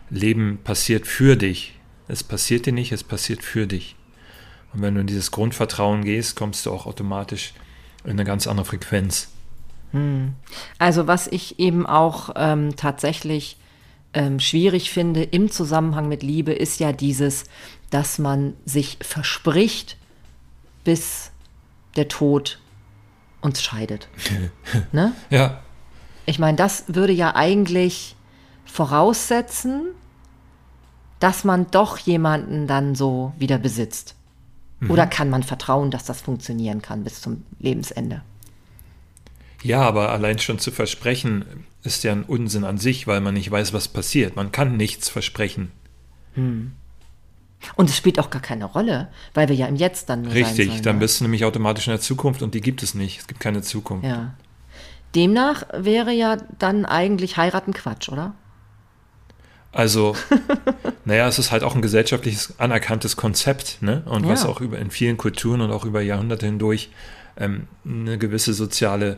Leben passiert für dich. Es passiert dir nicht, es passiert für dich. Und wenn du in dieses Grundvertrauen gehst, kommst du auch automatisch in eine ganz andere Frequenz. Also was ich eben auch ähm, tatsächlich ähm, schwierig finde im Zusammenhang mit Liebe, ist ja dieses, dass man sich verspricht, bis der Tod uns scheidet. ne? Ja, Ich meine, das würde ja eigentlich voraussetzen, dass man doch jemanden dann so wieder besitzt. Oder kann man vertrauen, dass das funktionieren kann bis zum Lebensende? Ja, aber allein schon zu versprechen ist ja ein Unsinn an sich, weil man nicht weiß, was passiert. Man kann nichts versprechen. Und es spielt auch gar keine Rolle, weil wir ja im Jetzt dann Richtig, sollen, dann ne? bist du nämlich automatisch in der Zukunft und die gibt es nicht. Es gibt keine Zukunft. Ja. Demnach wäre ja dann eigentlich heiraten Quatsch, oder? Also, naja, es ist halt auch ein gesellschaftliches anerkanntes Konzept, ne? Und was Ja. auch über in vielen Kulturen und auch über Jahrhunderte hindurch ähm, eine gewisse soziale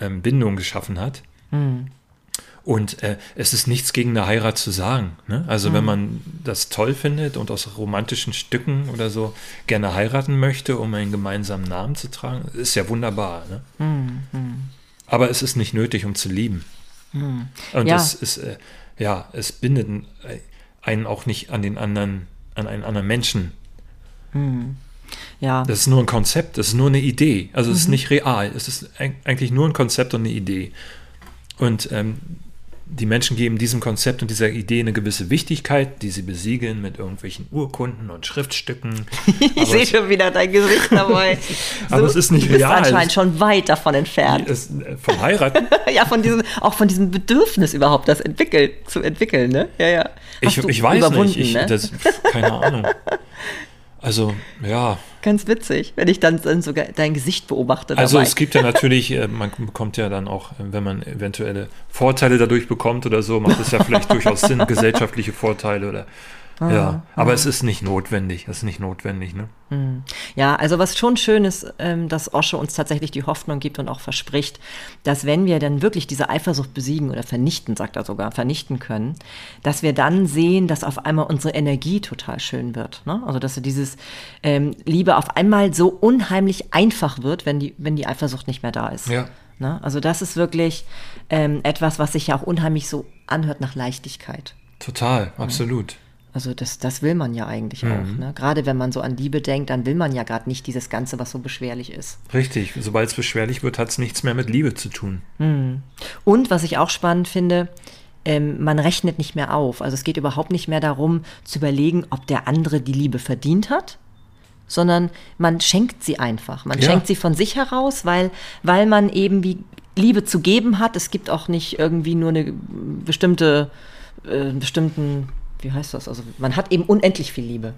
ähm, Bindung geschaffen hat. Hm. Und äh, es ist nichts gegen eine Heirat zu sagen. Ne? Also Hm. wenn man das toll findet und aus romantischen Stücken oder so gerne heiraten möchte, um einen gemeinsamen Namen zu tragen, ist ja wunderbar. Ne? Hm, Aber es ist nicht nötig, um zu lieben. Und Ja. es ist, äh, ja, es bindet einen auch nicht an den anderen, an einen anderen Menschen. Ja. Das ist nur ein Konzept, das ist nur eine Idee. Also Mhm. es ist nicht real. Es ist eig- eigentlich nur ein Konzept und eine Idee. Und ähm, die Menschen geben diesem Konzept und dieser Idee eine gewisse Wichtigkeit, die sie besiegeln mit irgendwelchen Urkunden und Schriftstücken. Ich sehe schon wieder dein Gesicht dabei. Aber es ist nicht du bist real. anscheinend schon weit davon entfernt. es, äh, vom Heiraten. ja, von diesem, auch von diesem Bedürfnis überhaupt, das entwickelt, zu entwickeln, ne? Ja, ja. Hast Ich, ich weiß nicht. Ich, ne? das, keine Ahnung. Also, ja. Ganz witzig, wenn ich dann, dann sogar dein Gesicht beobachte. Also dabei. es gibt ja natürlich, äh, man bekommt ja dann auch, wenn man eventuelle Vorteile dadurch bekommt oder so, macht es ja vielleicht durchaus Sinn, gesellschaftliche Vorteile oder ja. Aber es ist nicht notwendig. Es ist nicht notwendig, ne? Ja, also was schon schön ist, ähm, dass Osho uns tatsächlich die Hoffnung gibt und auch verspricht, dass wenn wir dann wirklich diese Eifersucht besiegen oder vernichten, sagt er sogar, vernichten können, dass wir dann sehen, dass auf einmal unsere Energie total schön wird. Ne? Also dass dieses ähm, Liebe auf einmal so unheimlich einfach wird, wenn die, wenn die Eifersucht nicht mehr da ist. Ja. Ne? Also das ist wirklich ähm, etwas, was sich ja auch unheimlich so anhört nach Leichtigkeit. Total, absolut. Also das, das will man ja eigentlich Mhm. auch. Ne? Gerade wenn man so an Liebe denkt, dann will man ja gerade nicht dieses Ganze, was so beschwerlich ist. Richtig, sobald es beschwerlich wird, hat es nichts mehr mit Liebe zu tun. Und was ich auch spannend finde, ähm, man rechnet nicht mehr auf. Also es geht überhaupt nicht mehr darum zu überlegen, ob der andere die Liebe verdient hat, sondern man schenkt sie einfach. Man Ja. schenkt sie von sich heraus, weil, weil man eben wie Liebe zu geben hat. Es gibt auch nicht irgendwie nur eine bestimmte, äh, bestimmten, wie heißt das? Also man hat eben unendlich viel Liebe.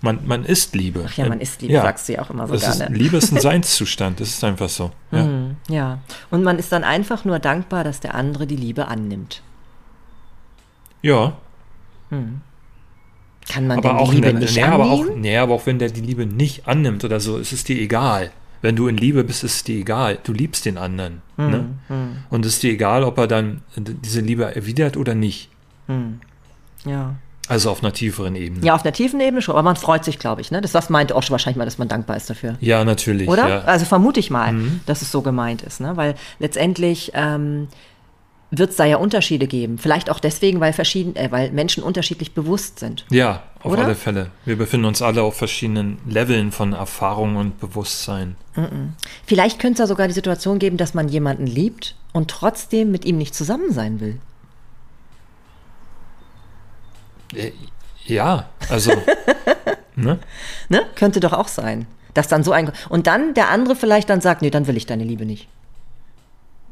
Man, man ist Liebe. Ach ja, man ist Liebe, sagst du ja auch immer so das gerne. Ist, Liebe ist ein Seinszustand, das ist einfach so. Ja. Mhm, ja. Und man ist dann einfach nur dankbar, dass der andere die Liebe annimmt. ja, Kann man aber denn auch, die Liebe ne, nicht nee, aber auch, annehmen? nee, aber auch wenn der die Liebe nicht annimmt oder so, ist es dir egal. Wenn du in Liebe bist, ist es dir egal. Du liebst den anderen. Hm, Ne? Und es ist dir egal, ob er dann diese Liebe erwidert oder nicht. Ja. Also auf einer tieferen Ebene. ja, auf einer tiefen Ebene schon, aber man freut sich, glaube ich. Ne? Das, das meinte auch schon wahrscheinlich mal, dass man dankbar ist dafür. Ja, natürlich. Oder? Ja. Also vermute ich mal, dass es so gemeint ist. Ne? Weil letztendlich ähm, wird es da ja Unterschiede geben. Vielleicht auch deswegen, weil, verschieden, äh, weil Menschen unterschiedlich bewusst sind. Ja, auf Oder? alle Fälle. Wir befinden uns alle auf verschiedenen Leveln von Erfahrung und Bewusstsein. Vielleicht könnte es ja sogar die Situation geben, dass man jemanden liebt und trotzdem mit ihm nicht zusammen sein will. Äh, Ja, also, ne? Ne? Könnte doch auch sein. Dass dann so ein. Und dann der andere vielleicht dann sagt, nee, dann will ich deine Liebe nicht.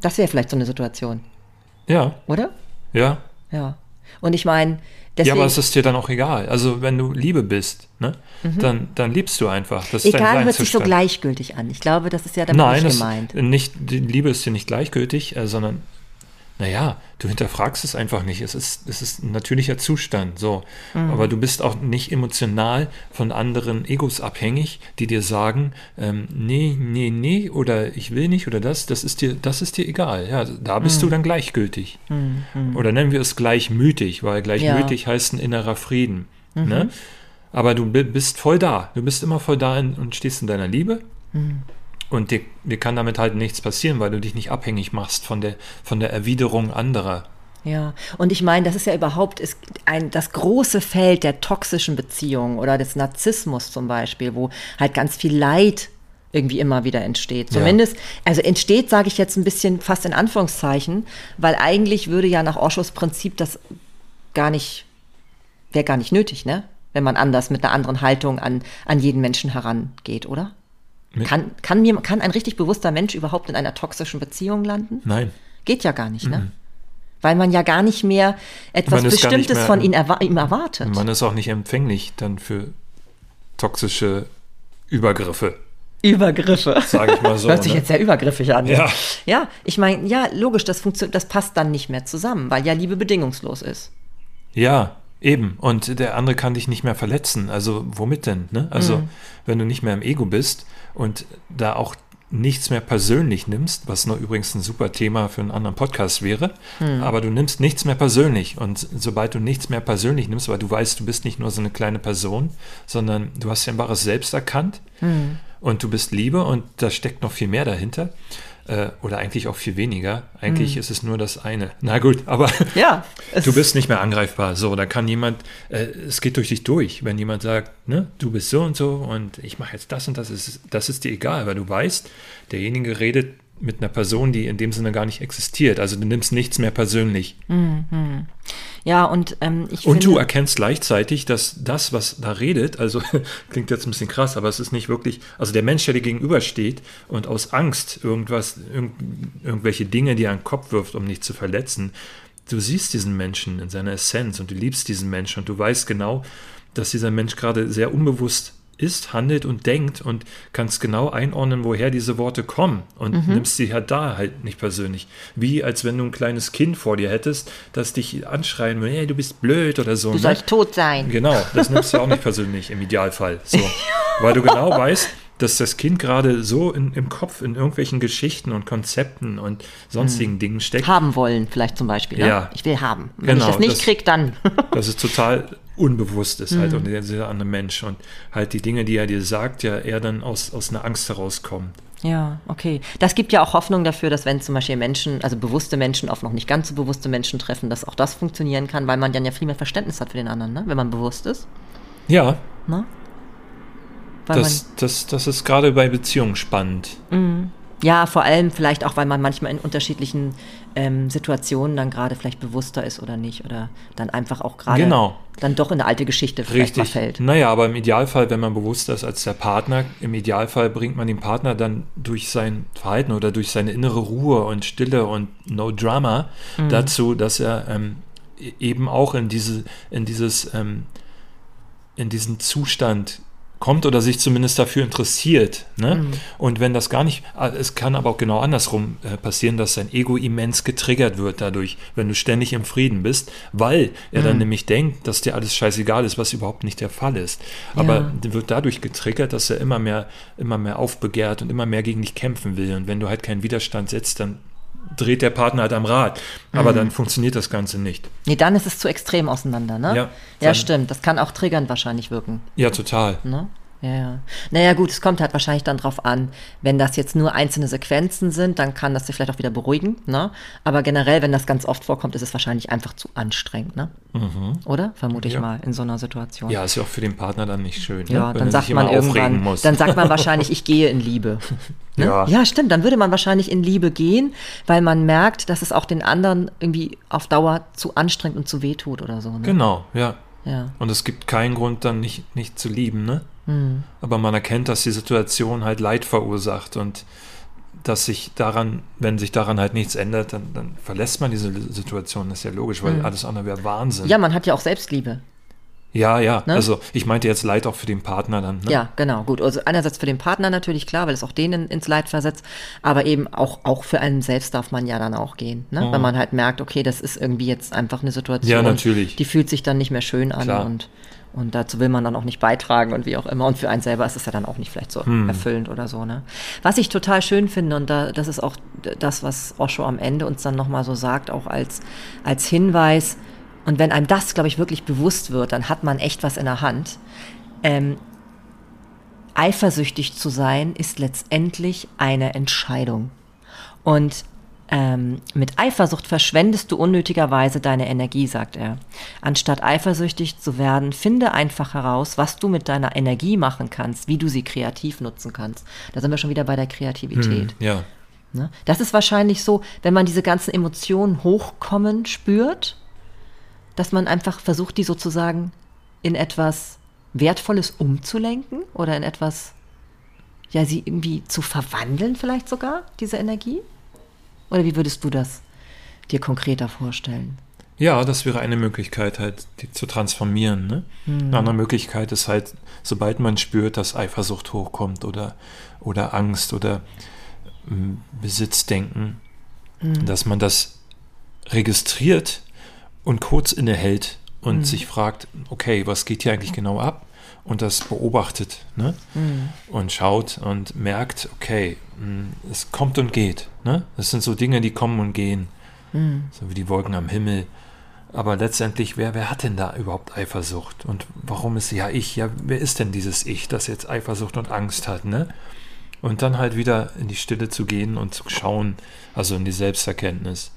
Das wäre vielleicht so eine Situation, Ja, oder? ja. Ja. Und ich meine, Ja, deswegen. aber es ist dir dann auch egal. Also, wenn du Liebe bist, ne? Dann, dann liebst du einfach. Das Mhm. egal hört sich so gleichgültig an. Ich glaube, das ist ja damit Nein, nicht gemeint. nicht, die Liebe ist dir nicht gleichgültig, äh, sondern, naja, du hinterfragst es einfach nicht. Es ist, es ist ein natürlicher Zustand, so. Mhm. Aber du bist auch nicht emotional von anderen Egos abhängig, die dir sagen, ähm, nee, nee, nee, oder ich will nicht, oder das, das ist dir, das ist dir egal. Ja, da bist Mhm. du dann gleichgültig. Oder nennen wir es gleichmütig, weil gleichmütig heißt ein innerer Frieden. Mhm. Ne? Aber du bi- bist voll da. Du bist immer voll da in, und stehst in deiner Liebe. Und dir, dir kann damit halt nichts passieren, weil du dich nicht abhängig machst von der, von der Erwiderung anderer. Ja, und ich meine, das ist ja überhaupt ist ein, das große Feld der toxischen Beziehungen oder des Narzissmus zum Beispiel, wo halt ganz viel Leid irgendwie immer wieder entsteht. Zumindest, also entsteht, sage ich jetzt ein bisschen fast in Anführungszeichen, weil eigentlich würde ja nach Oshos Prinzip das gar nicht, wäre gar nicht nötig, ne? Wenn man anders mit einer anderen Haltung an, an jeden Menschen herangeht, oder? Kann, kann, mir, kann ein richtig bewusster Mensch überhaupt in einer toxischen Beziehung landen? Nein. Geht ja gar nicht, ne? Weil man ja gar nicht mehr etwas Bestimmtes mehr- von ihm, erwa ihm erwartet. Man ist auch nicht empfänglich dann für toxische Übergriffe, Übergriffe. sage ich mal so. Hört sich ne? jetzt sehr übergriffig an. Ja. Ja, ich meine, ja, logisch, das, das passt dann nicht mehr zusammen, weil ja Liebe bedingungslos ist. Ja, eben. Und der andere kann dich nicht mehr verletzen. Also womit denn? Ne? Also Mhm. wenn du nicht mehr im Ego bist und da auch nichts mehr persönlich nimmst, was noch übrigens ein super Thema für einen anderen Podcast wäre, Mhm. aber du nimmst nichts mehr persönlich. Und sobald du nichts mehr persönlich nimmst, weil du weißt, du bist nicht nur so eine kleine Person, sondern du hast dein wahres Selbst erkannt Mhm. und du bist Liebe und da steckt noch viel mehr dahinter. Äh, oder eigentlich auch viel weniger. Eigentlich ist es nur das eine. Na gut, aber Mhm. Ja, Du bist nicht mehr angreifbar. So, da kann jemand, äh, es geht durch dich durch. Wenn jemand sagt, ne, du bist so und so und ich mache jetzt das und das, ist, das ist dir egal, weil du weißt, derjenige redet mit einer Person, die in dem Sinne gar nicht existiert. Also du nimmst nichts mehr persönlich. Ja, und ähm, ich Und finde, du erkennst gleichzeitig, dass das, was da redet, also klingt jetzt ein bisschen krass, aber es ist nicht wirklich, also der Mensch, der dir gegenübersteht und aus Angst irgendwas, irgend, irgendwelche Dinge dir an den Kopf wirft, um dich zu verletzen, du siehst diesen Menschen in seiner Essenz und du liebst diesen Menschen und du weißt genau, dass dieser Mensch gerade sehr unbewusst ist, handelt und denkt und kannst genau einordnen, woher diese Worte kommen und nimmst sie halt da halt nicht persönlich. Wie als wenn du ein kleines Kind vor dir hättest, das dich anschreien will, hey, du bist blöd oder so. du ne? sollst tot sein. Genau, das nimmst du auch nicht persönlich im Idealfall. So. Weil du genau weißt, dass das Kind gerade so in, im Kopf in irgendwelchen Geschichten und Konzepten und sonstigen Hm. Dingen steckt, Haben wollen, vielleicht zum Beispiel. Ne? Ja. Ich will haben. Wenn Genau, ich das nicht das- krieg, dann. dass es total unbewusst ist halt und der, dieser andere Mensch und halt die Dinge, die er dir sagt, ja eher dann aus, aus einer Angst herauskommen. Ja, okay. Das gibt ja auch Hoffnung dafür, dass wenn zum Beispiel Menschen, also bewusste Menschen auf noch nicht ganz so bewusste Menschen treffen, dass auch das funktionieren kann, weil man dann ja viel mehr Verständnis hat für den anderen, ne? wenn man bewusst ist. Ja. Ne? Das, das, das ist gerade bei Beziehungen spannend. Mhm. Ja, vor allem vielleicht auch, weil man manchmal in unterschiedlichen ähm, Situationen dann gerade vielleicht bewusster ist oder nicht oder dann einfach auch gerade genau. dann doch in eine alte Geschichte vielleicht Richtig. mal fällt. Naja, aber im Idealfall, wenn man bewusster ist als der Partner, im Idealfall bringt man den Partner dann durch sein Verhalten oder durch seine innere Ruhe und Stille und No Drama Mhm. dazu, dass er ähm, eben auch in diese, in dieses, ähm, in diesen Zustand kommt oder sich zumindest dafür interessiert. Ne? Mhm. Und wenn das gar nicht, ah, es kann aber auch genau andersrum äh, passieren, dass sein Ego immens getriggert wird dadurch, wenn du ständig im Frieden bist, weil er Mhm. dann nämlich denkt, dass dir alles scheißegal ist, was überhaupt nicht der Fall ist. Aber Ja. wird dadurch getriggert, dass er immer mehr, immer mehr aufbegehrt und immer mehr gegen dich kämpfen will. Und wenn du halt keinen Widerstand setzt, dann dreht der Partner halt am Rad. Aber Mhm. dann funktioniert das Ganze nicht. Nee, dann ist es zu extrem auseinander, ne? Ja, ja stimmt. Das kann auch triggernd wahrscheinlich wirken. Ja, total. Ne? Ja, ja. Naja, gut, es kommt halt wahrscheinlich dann drauf an, wenn das jetzt nur einzelne Sequenzen sind, dann kann das sich vielleicht auch wieder beruhigen, ne? Aber generell, wenn das ganz oft vorkommt, ist es wahrscheinlich einfach zu anstrengend, ne? Oder? Vermute ich Ja. mal in so einer Situation. Ja, ist ja auch für den Partner dann nicht schön. Ja, ne? Dann sagt man irgendwann, muss. dann sagt man wahrscheinlich, ich gehe in Liebe. Ne? Ja. ja, stimmt, dann würde man wahrscheinlich in Liebe gehen, weil man merkt, dass es auch den anderen irgendwie auf Dauer zu anstrengend und zu weh tut oder so. Ne? Genau, ja. Ja. Und es gibt keinen Grund, dann nicht, nicht zu lieben, ne? Hm. Aber man erkennt, dass die Situation halt Leid verursacht und dass sich daran, wenn sich daran halt nichts ändert, dann, dann verlässt man diese Situation. Das ist ja logisch, weil alles andere wäre Wahnsinn. Ja, man hat ja auch Selbstliebe. ja, ja. Ne? Also ich meinte jetzt Leid auch für den Partner dann. Ne? Ja, genau, gut. Also einerseits für den Partner natürlich klar, weil es auch den ins Leid versetzt, aber eben auch, auch für einen selbst darf man ja dann auch gehen, ne? Wenn man halt merkt, okay, das ist irgendwie jetzt einfach eine Situation, Ja, natürlich. die fühlt sich dann nicht mehr schön an Klar. und und dazu will man dann auch nicht beitragen und wie auch immer. Und für einen selber ist es ja dann auch nicht vielleicht so Hm. erfüllend oder so. Ne? Was ich total schön finde, und da, das ist auch das, was Osho am Ende uns dann nochmal so sagt, auch als, als Hinweis. Und wenn einem das, glaube ich, wirklich bewusst wird, dann hat man echt was in der Hand. Ähm, eifersüchtig zu sein ist letztendlich eine Entscheidung. Und ähm, mit Eifersucht verschwendest du unnötigerweise deine Energie, sagt er. Anstatt eifersüchtig zu werden, finde einfach heraus, was du mit deiner Energie machen kannst, wie du sie kreativ nutzen kannst. Da sind wir schon wieder bei der Kreativität. Hm, ja. Ne? Das ist wahrscheinlich so, wenn man diese ganzen Emotionen hochkommen spürt, dass man einfach versucht, die sozusagen in etwas Wertvolles umzulenken oder in etwas, ja, sie irgendwie zu verwandeln vielleicht sogar, diese Energie? Oder wie würdest du das dir konkreter vorstellen? Ja, das wäre eine Möglichkeit, halt die zu transformieren. Ne? Eine andere Möglichkeit ist halt, sobald man spürt, dass Eifersucht hochkommt oder, oder Angst oder ähm, Besitzdenken, dass man das registriert und kurz innehält und sich fragt, okay, was geht hier eigentlich genau ab? Und das beobachtet ne? und schaut und merkt, okay, mh, es kommt und geht. Ne? Das sind so Dinge, die kommen und gehen, so wie die Wolken am Himmel. Aber letztendlich, wer, wer hat denn da überhaupt Eifersucht? Und warum ist ja ich? Ja, wer ist denn dieses Ich, das jetzt Eifersucht und Angst hat? Ne? Und dann halt wieder in die Stille zu gehen und zu schauen, also in die Selbsterkenntnis.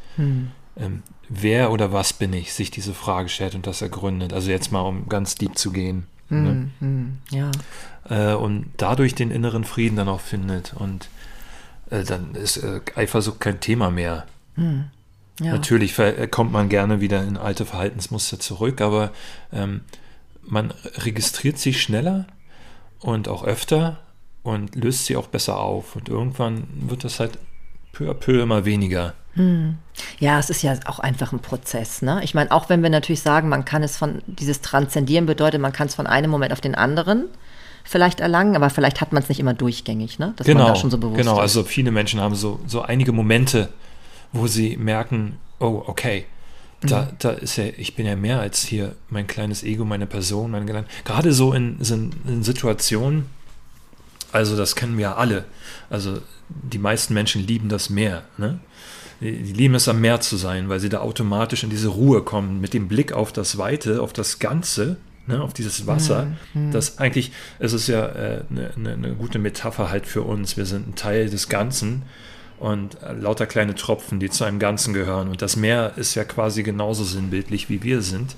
Ähm, wer oder was bin ich, sich diese Frage stellt und das ergründet. Also jetzt mal, um ganz deep zu gehen. Ne? Hm, ja. Äh, und dadurch den inneren Frieden dann auch findet. Und äh, dann ist äh, Eifersucht kein Thema mehr. ja. Natürlich äh, kommt man gerne wieder in alte Verhaltensmuster zurück, aber ähm, man registriert sie schneller und auch öfter und löst sie auch besser auf. Und irgendwann wird das halt peu à peu immer weniger. Ja, es ist ja auch einfach ein Prozess. Ne? Ich meine, auch wenn wir natürlich sagen, man kann es von, dieses Transzendieren bedeutet, man kann es von einem Moment auf den anderen vielleicht erlangen, aber vielleicht hat man es nicht immer durchgängig, ne? dass man da schon so bewusst genau. ist. Also viele Menschen haben so, so einige Momente, wo sie merken, oh, okay, da, Mhm. da ist ja, ich bin ja mehr als hier mein kleines Ego, meine Person, mein Gedanke. Gerade so in, in, in Situationen, also das kennen wir ja alle. Also die meisten Menschen lieben das Meer. Ne? Die, lieben es am Meer zu sein, weil sie da automatisch in diese Ruhe kommen, mit dem Blick auf das Weite, auf das Ganze. ne, auf dieses Wasser. Mhm. Das eigentlich, es ist ja eine äh, ne, ne gute Metapher halt für uns. Wir sind ein Teil des Ganzen und äh, lauter kleine Tropfen, die zu einem Ganzen gehören. Und das Meer ist ja quasi genauso sinnbildlich, wie wir sind.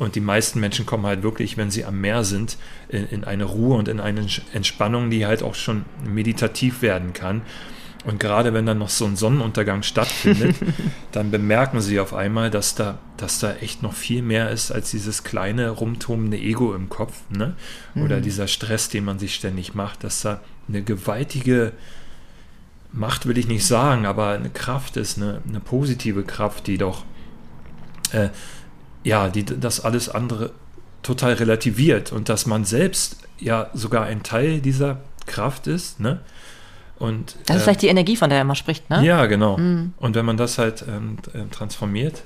Und die meisten Menschen kommen halt wirklich, wenn sie am Meer sind, in, in eine Ruhe und in eine Entspannung, die halt auch schon meditativ werden kann. Und gerade wenn dann noch so ein Sonnenuntergang stattfindet, dann bemerken sie auf einmal, dass da, dass da echt noch viel mehr ist als dieses kleine, rumtobende Ego im Kopf. Ne? Oder mhm. dieser Stress, den man sich ständig macht, dass da eine gewaltige Macht, will ich nicht sagen, aber eine Kraft ist, eine, eine positive Kraft, die doch, äh, ja, die das alles andere total relativiert und dass man selbst ja sogar ein Teil dieser Kraft ist, ne? Und, das ist äh, vielleicht die Energie, von der er immer spricht, ne? Ja, genau. Mhm. Und wenn man das halt ähm, äh, transformiert.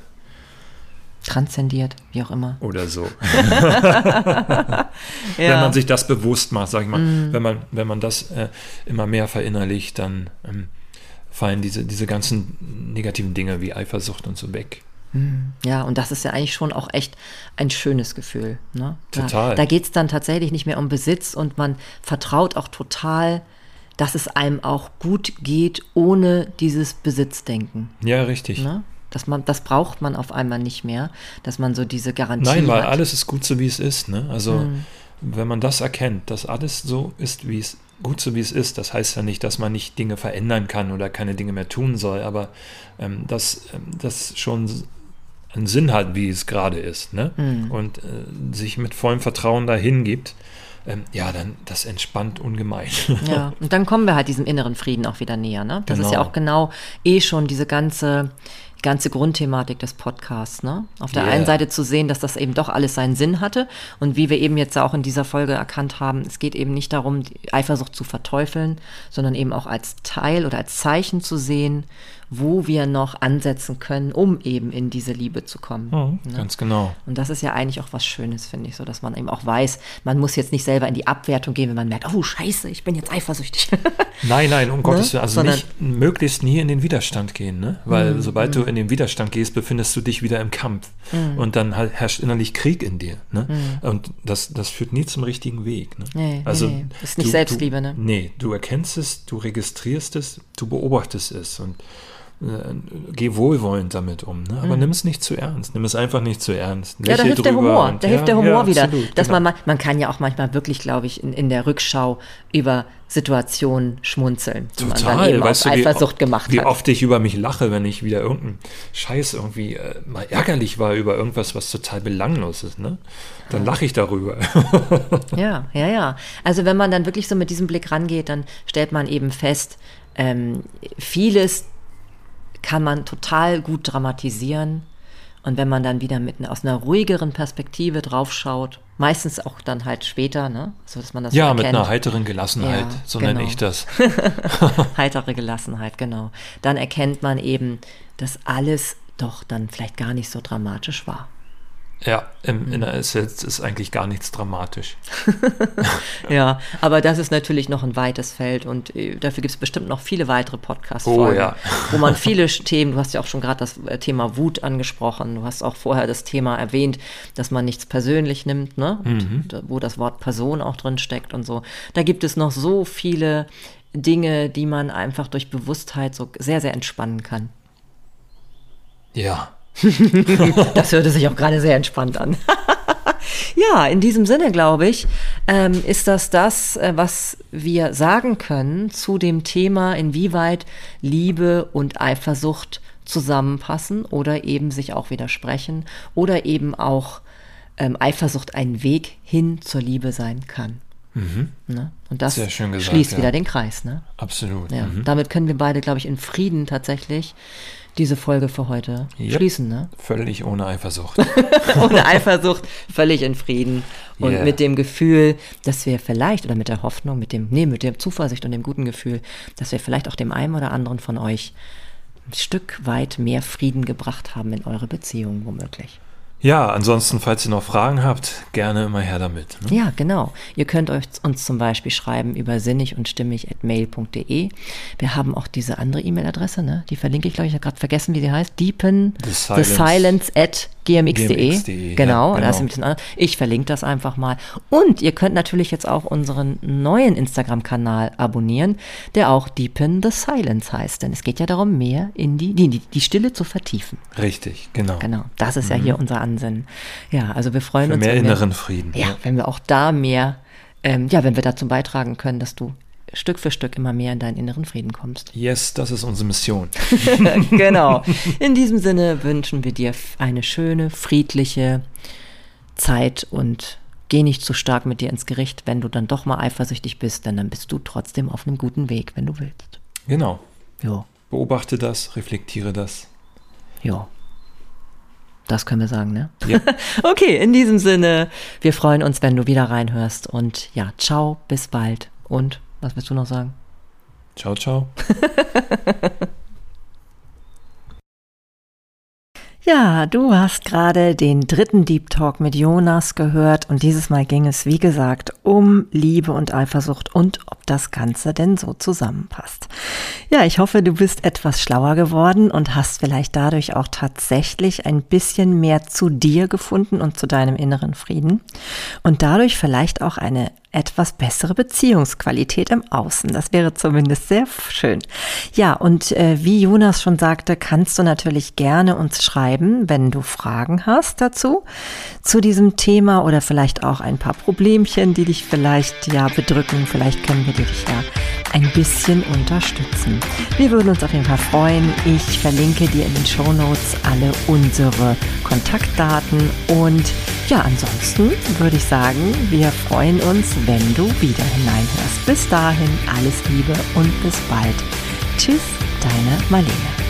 Transzendiert, wie auch immer. Oder so. ja. Wenn man sich das bewusst macht, sag ich mal, mhm. wenn, man, wenn man das äh, immer mehr verinnerlicht, dann ähm, fallen diese, diese ganzen negativen Dinge wie Eifersucht und so weg. Mhm. Ja, und das ist ja eigentlich schon auch echt ein schönes Gefühl. Ne? Total. Da, geht es dann tatsächlich nicht mehr um Besitz und man vertraut auch total dass es einem auch gut geht ohne dieses Besitzdenken. Ja, richtig. Ne? Dass man, das braucht man auf einmal nicht mehr, dass man so diese Garantie Nein, weil hat. alles ist gut so, wie es ist. Ne? Also hm. wenn man das erkennt, dass alles so ist, wie es gut so wie es ist, das heißt ja nicht, dass man nicht Dinge verändern kann oder keine Dinge mehr tun soll, aber ähm, dass ähm, das schon einen Sinn hat, wie es gerade ist. Ne? Hm. Und äh, sich mit vollem Vertrauen dahin gibt ähm, ja, dann das entspannt ungemein. Ja, und dann kommen wir halt diesem inneren Frieden auch wieder näher. Ne? Das genau. ist ja genau. auch genau eh schon diese ganze ganze Grundthematik des Podcasts. Ne? Auf der yeah. einen Seite zu sehen, dass das eben doch alles seinen Sinn hatte und wie wir eben jetzt auch in dieser Folge erkannt haben, es geht eben nicht darum, die Eifersucht zu verteufeln, sondern eben auch als Teil oder als Zeichen zu sehen, wo wir noch ansetzen können, um eben in diese Liebe zu kommen. Mhm, ne? Ganz genau. Und das ist ja eigentlich auch was Schönes, finde ich, so dass man eben auch weiß, man muss jetzt nicht selber in die Abwertung gehen, wenn man merkt, oh Scheiße, ich bin jetzt eifersüchtig. nein, nein, um ne? Gottes Willen, also Sondern, nicht möglichst nie in den Widerstand gehen, ne? Weil mm, sobald mm. du in den Widerstand gehst, befindest du dich wieder im Kampf mm. und dann herrscht innerlich Krieg in dir, ne? Und das, das führt nie zum richtigen Weg, ne? Nee, also nee, das ist nicht du, Selbstliebe, ne? Nee, du erkennst es, du registrierst es, du beobachtest es und geh wohlwollend damit um. Ne? Aber mhm. nimm es nicht zu ernst. Nimm es einfach nicht zu ernst. Lächel ja, da hilft der Humor. Da hilft der Humor ja, wieder. Absolut, dass genau. man, man kann ja auch manchmal wirklich, glaube ich, in, in der Rückschau über Situationen schmunzeln, die Total. man dann eben weißt aus Eifersucht wie, gemacht wie hat. Wie oft ich über mich lache, wenn ich wieder irgendeinen Scheiß irgendwie äh, mal ärgerlich war über irgendwas, was total belanglos ist. Ne? Dann lache ich darüber. ja, ja, ja. Also wenn man dann wirklich so mit diesem Blick rangeht, dann stellt man eben fest, ähm, vieles kann man total gut dramatisieren. Und wenn man dann wieder mit aus einer ruhigeren Perspektive draufschaut, meistens auch dann halt später, ne? So dass man das Ja, so mit einer heiteren Gelassenheit, ja, so genau. nenne ich das. Heitere Gelassenheit, genau. Dann erkennt man eben, dass alles doch dann vielleicht gar nicht so dramatisch war. Ja, im, in der Essenz ist eigentlich gar nichts dramatisch. ja, aber das ist natürlich noch ein weites Feld und äh, dafür gibt es bestimmt noch viele weitere Podcasts-Folgen, oh, ja. wo man viele Themen, du hast ja auch schon gerade das äh, Thema Wut angesprochen, du hast auch vorher das Thema erwähnt, dass man nichts persönlich nimmt, ne? Mhm. wo das Wort Person auch drin steckt und so. Da gibt es noch so viele Dinge, die man einfach durch Bewusstheit so sehr, sehr entspannen kann. Ja, das hörte sich auch gerade sehr entspannt an. ja, in diesem Sinne, glaube ich, ähm, ist das das, äh, was wir sagen können zu dem Thema, inwieweit Liebe und Eifersucht zusammenpassen oder eben sich auch widersprechen oder eben auch ähm, Eifersucht ein Weg hin zur Liebe sein kann. Mhm. Ne? Und das gesagt, schließt ja. wieder den Kreis. Ne? Absolut. Ja. Mhm. Damit können wir beide, glaube ich, in Frieden tatsächlich diese Folge für heute yep. schließen. Ne? Völlig ohne Eifersucht. ohne Eifersucht, völlig in Frieden. Und yeah. mit dem Gefühl, dass wir vielleicht, oder mit der Hoffnung, mit dem, nee, mit der Zuversicht und dem guten Gefühl, dass wir vielleicht auch dem einen oder anderen von euch ein Stück weit mehr Frieden gebracht haben in eure Beziehung, womöglich. Ja, ansonsten, falls ihr noch Fragen habt, gerne immer her damit. Ne? Ja, genau. Ihr könnt euch uns zum Beispiel schreiben über sinnig und stimmig at mail.de. Wir haben auch diese andere E-Mail-Adresse, ne? Die verlinke ich, glaube ich, habe gerade vergessen, wie sie heißt. Deepen the silence, the silence at gmx.de. gmx.de, genau, ja, da ist genau. ein bisschen anders. Ich verlinke das einfach mal. Und ihr könnt natürlich jetzt auch unseren neuen Instagram-Kanal abonnieren, der auch Deepen the Silence heißt. Denn es geht ja darum, mehr in die, die, die Stille zu vertiefen. Richtig, genau. Genau, das ist ja hier unser Ansinnen. Ja, also wir freuen Mhm. Für uns. mehr wenn wir- inneren Frieden. ja, wenn wir auch da mehr, ähm, ja, wenn wir dazu beitragen können, dass du Stück für Stück immer mehr in deinen inneren Frieden kommst. Yes, das ist unsere Mission. genau. In diesem Sinne wünschen wir dir eine schöne, friedliche Zeit und geh nicht zu stark mit dir ins Gericht, wenn du dann doch mal eifersüchtig bist, denn dann bist du trotzdem auf einem guten Weg, wenn du willst. Genau. Jo, Beobachte das, reflektiere das. jo. Das können wir sagen, ne? Ja. Okay, in diesem Sinne, wir freuen uns, wenn du wieder reinhörst und ja, ciao, bis bald und was willst du noch sagen? Ciao, ciao. Ja, du hast gerade den dritten Deep Talk mit Jonas gehört und dieses Mal ging es, wie gesagt, um Liebe und Eifersucht und ob das Ganze denn so zusammenpasst. Ja, ich hoffe, du bist etwas schlauer geworden und hast vielleicht dadurch auch tatsächlich ein bisschen mehr zu dir gefunden und zu deinem inneren Frieden und dadurch vielleicht auch eine etwas bessere Beziehungsqualität im Außen. Das wäre zumindest sehr schön. Ja, und äh, wie Jonas schon sagte, kannst du natürlich gerne uns schreiben, wenn du Fragen hast dazu, zu diesem Thema oder vielleicht auch ein paar Problemchen, die dich vielleicht ja bedrücken. Vielleicht können wir dich ja ein bisschen unterstützen. Wir würden uns auf jeden Fall freuen. Ich verlinke dir in den Show Notes alle unsere Kontaktdaten und ja, ansonsten würde ich sagen, wir freuen uns, wenn du wieder hineinhörst. Bis dahin alles Liebe und bis bald. Tschüss, deine Marlene.